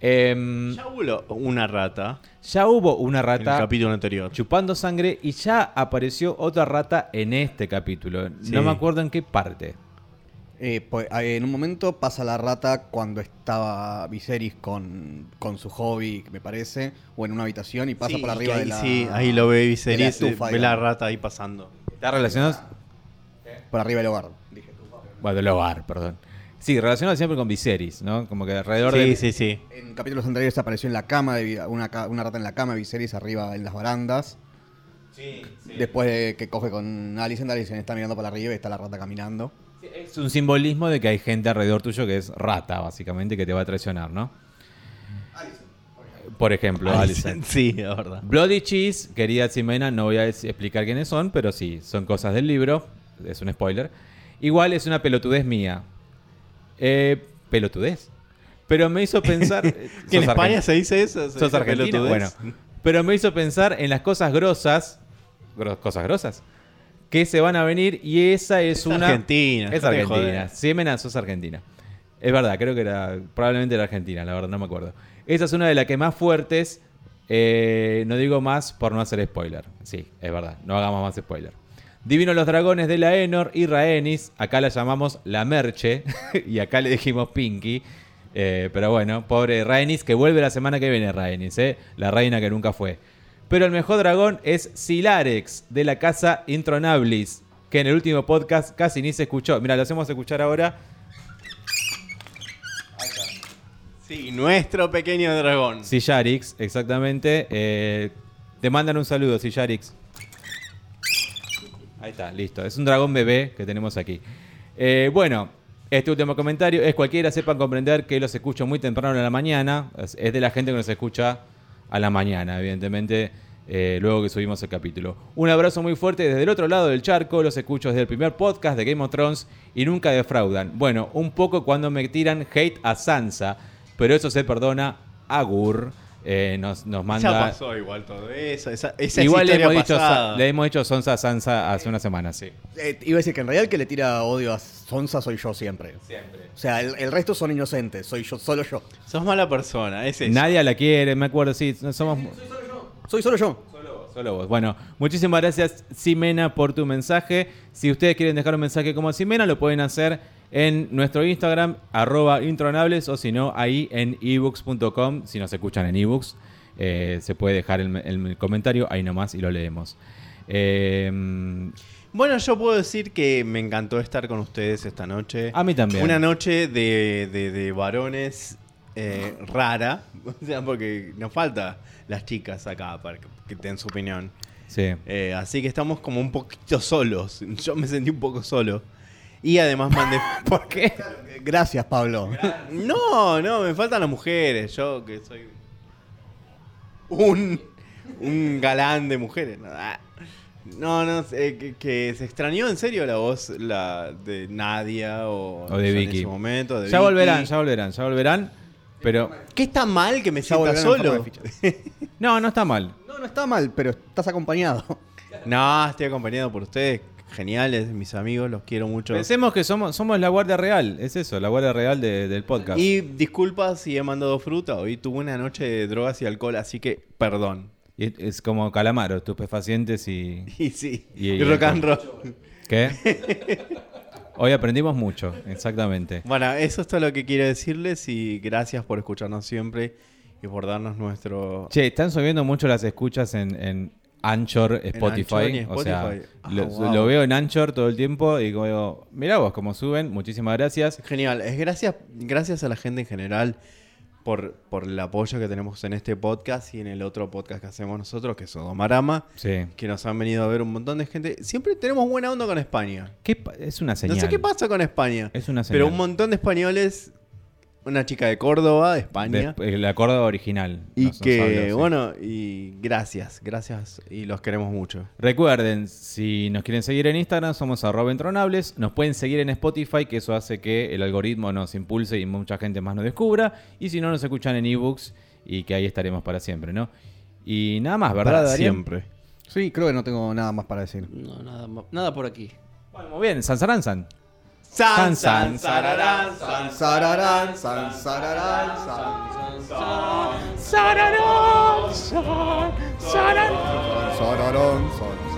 Em, Ya hubo una rata ya hubo una en el rata capítulo anterior. chupando sangre y ya apareció otra rata en este capítulo. Sí. No me acuerdo en qué parte. Eh, pues, eh, en un momento pasa la rata cuando estaba Viserys con, con su hobby, me parece, o en una habitación y pasa Sí, por arriba que de ahí, la. sí, ahí lo ve de la Viserys, estufa, ve la rata ahí pasando. ¿Está relacionado? Por arriba del hogar. Dije. Bueno, del hogar, perdón. Sí, relacionado siempre con Viserys, ¿no? Como que alrededor Sí, de... sí, sí. En capítulos anteriores apareció en la cama, de, una, una rata en la cama, Viserys arriba en las barandas. Después de que coge con Alicent, Alicent está mirando para arriba y está la rata caminando. Es un simbolismo de que hay gente alrededor tuyo que es rata, básicamente, que te va a traicionar, ¿no? Por ejemplo, Alicent. Sí, es verdad. Bloody Cheese, querida Ximena, no voy a explicar quiénes son, pero sí, son cosas del libro. Es un spoiler. Igual es una pelotudez mía. Eh, pelotudez. Pero me hizo pensar. Que en ¿Sos España se dice eso. se ¿Sos pelotudez. Bueno. Pero me hizo pensar en las cosas grosas. gro- cosas grosas. Que se van a venir y esa es, Es una. argentina, Es argentina. Ximena, sos argentina. Es verdad, creo que era. Probablemente era argentina, la verdad, no me acuerdo. Esa es una de las que más fuertes. eh, no digo más por no hacer spoiler. Sí, es verdad, no hagamos más spoiler. Divino los dragones de la Enor y Rhaenys. Acá la llamamos la Merche. y acá le dijimos Pinky. Eh, pero bueno, pobre Rhaenys, que vuelve la semana que viene Rhaenys, eh, la reina que nunca fue. Pero el mejor dragón es Silarex, de la casa Intronablis, que en el último podcast casi ni se escuchó. Mira, lo hacemos escuchar ahora. Sí, nuestro pequeño dragón. Sillarix, exactamente. Eh, te mandan un saludo, Sillarix. Ahí está, listo. Es un dragón bebé que tenemos aquí. Eh, bueno, este último comentario es cualquiera sepan comprender que los escucho muy temprano en la mañana. Es, es de la gente que nos escucha a la mañana, evidentemente, eh, luego que subimos el capítulo. Un abrazo muy fuerte desde el otro lado del charco. Los escucho desde el primer podcast de Game of Thrones y nunca defraudan. Bueno, un poco cuando me tiran hate a Sansa, pero eso se perdona. Agur eh, nos, nos manda. Ya pasó igual todo eso. Esa, esa Igual es le historia hemos, dicho, le hemos dicho Sonsa a Sansa hace una semana, sí. Eh, iba a decir que en realidad el que le tira odio a Sonsa soy yo siempre. Siempre. O sea, el, el resto son inocentes, soy yo, solo yo. Sos mala persona, es eso. Nadie la quiere, me acuerdo, sí, somos... Soy solo yo. Solo vos. Bueno, muchísimas gracias, Simena, por tu mensaje. Si ustedes quieren dejar un mensaje como Simena, lo pueden hacer en nuestro Instagram, arroba intronables, o si no, ahí en ebooks.com, si nos escuchan en ebooks, eh, se puede dejar el, el comentario ahí nomás y lo leemos. Eh, Bueno, yo puedo decir que me encantó estar con ustedes esta noche. A mí también. Una noche de, de- de varones eh, rara. O sea, porque nos falta las chicas acá para que, que den su opinión. sí. Eh, así que estamos como un poquito solos. Yo me sentí un poco solo. Y además mandé... ¿Por qué? Gracias, Pablo. No, no, me faltan las mujeres. Yo que soy un, un galán de mujeres. No. No, eh, que, que se extrañó en serio la voz la de Nadia o, O de en Vicky. ese momento. de Ya Vicky. volverán, ya volverán, ya volverán. Pero ¿Qué está mal que me sienta solo? no, no está mal. No, no está mal, pero estás acompañado. no, estoy acompañado por ustedes. Geniales, mis amigos, los quiero mucho. Pensemos que somos, somos la Guardia Real, es eso, la Guardia Real de- del podcast. Y disculpa si he mandado fruta. Hoy tuve una noche de drogas y alcohol, así que perdón. Y es- como calamaro, estupefacientes y... Y sí, Y- y, y rock and roll. ¿Qué? Hoy aprendimos mucho, exactamente. Bueno, eso es todo lo que quiero decirles y gracias por escucharnos siempre y por darnos nuestro... Che, están subiendo mucho las escuchas en, en Anchor, Spotify. Anchor O sea. Ah, lo, wow. lo veo en Anchor todo el tiempo y como digo, mirá vos cómo suben, muchísimas gracias. Genial, es gracias, gracias a la gente en general por, por el apoyo que tenemos en este podcast y en el otro podcast que hacemos nosotros, que es Sodomarama, Sí. que nos han venido a ver un montón de gente. Siempre tenemos buena onda con España. ¿Qué es una señal. No sé qué pasa con España. Es una señal. Pero un montón de españoles, una chica de Córdoba, de España. De- el acuerdo original. y nos- nos que, habló, sí. bueno, y gracias, gracias y los queremos mucho. Recuerden, si nos quieren seguir en Instagram, somos arroba intronables. Nos pueden seguir en Spotify, que eso hace que el algoritmo nos impulse y mucha gente más nos descubra. Y si no, nos escuchan en ebooks y que ahí estaremos para siempre, ¿no? Y nada más, ¿verdad, Para Darío? siempre. Sí, creo que no tengo nada más para decir. No, nada, nada por aquí. Bueno, muy bien, Sansaranzan. San, san, sararán, san, Sararán, san, sararán, san, Sararán, san, sararán. sararán, san,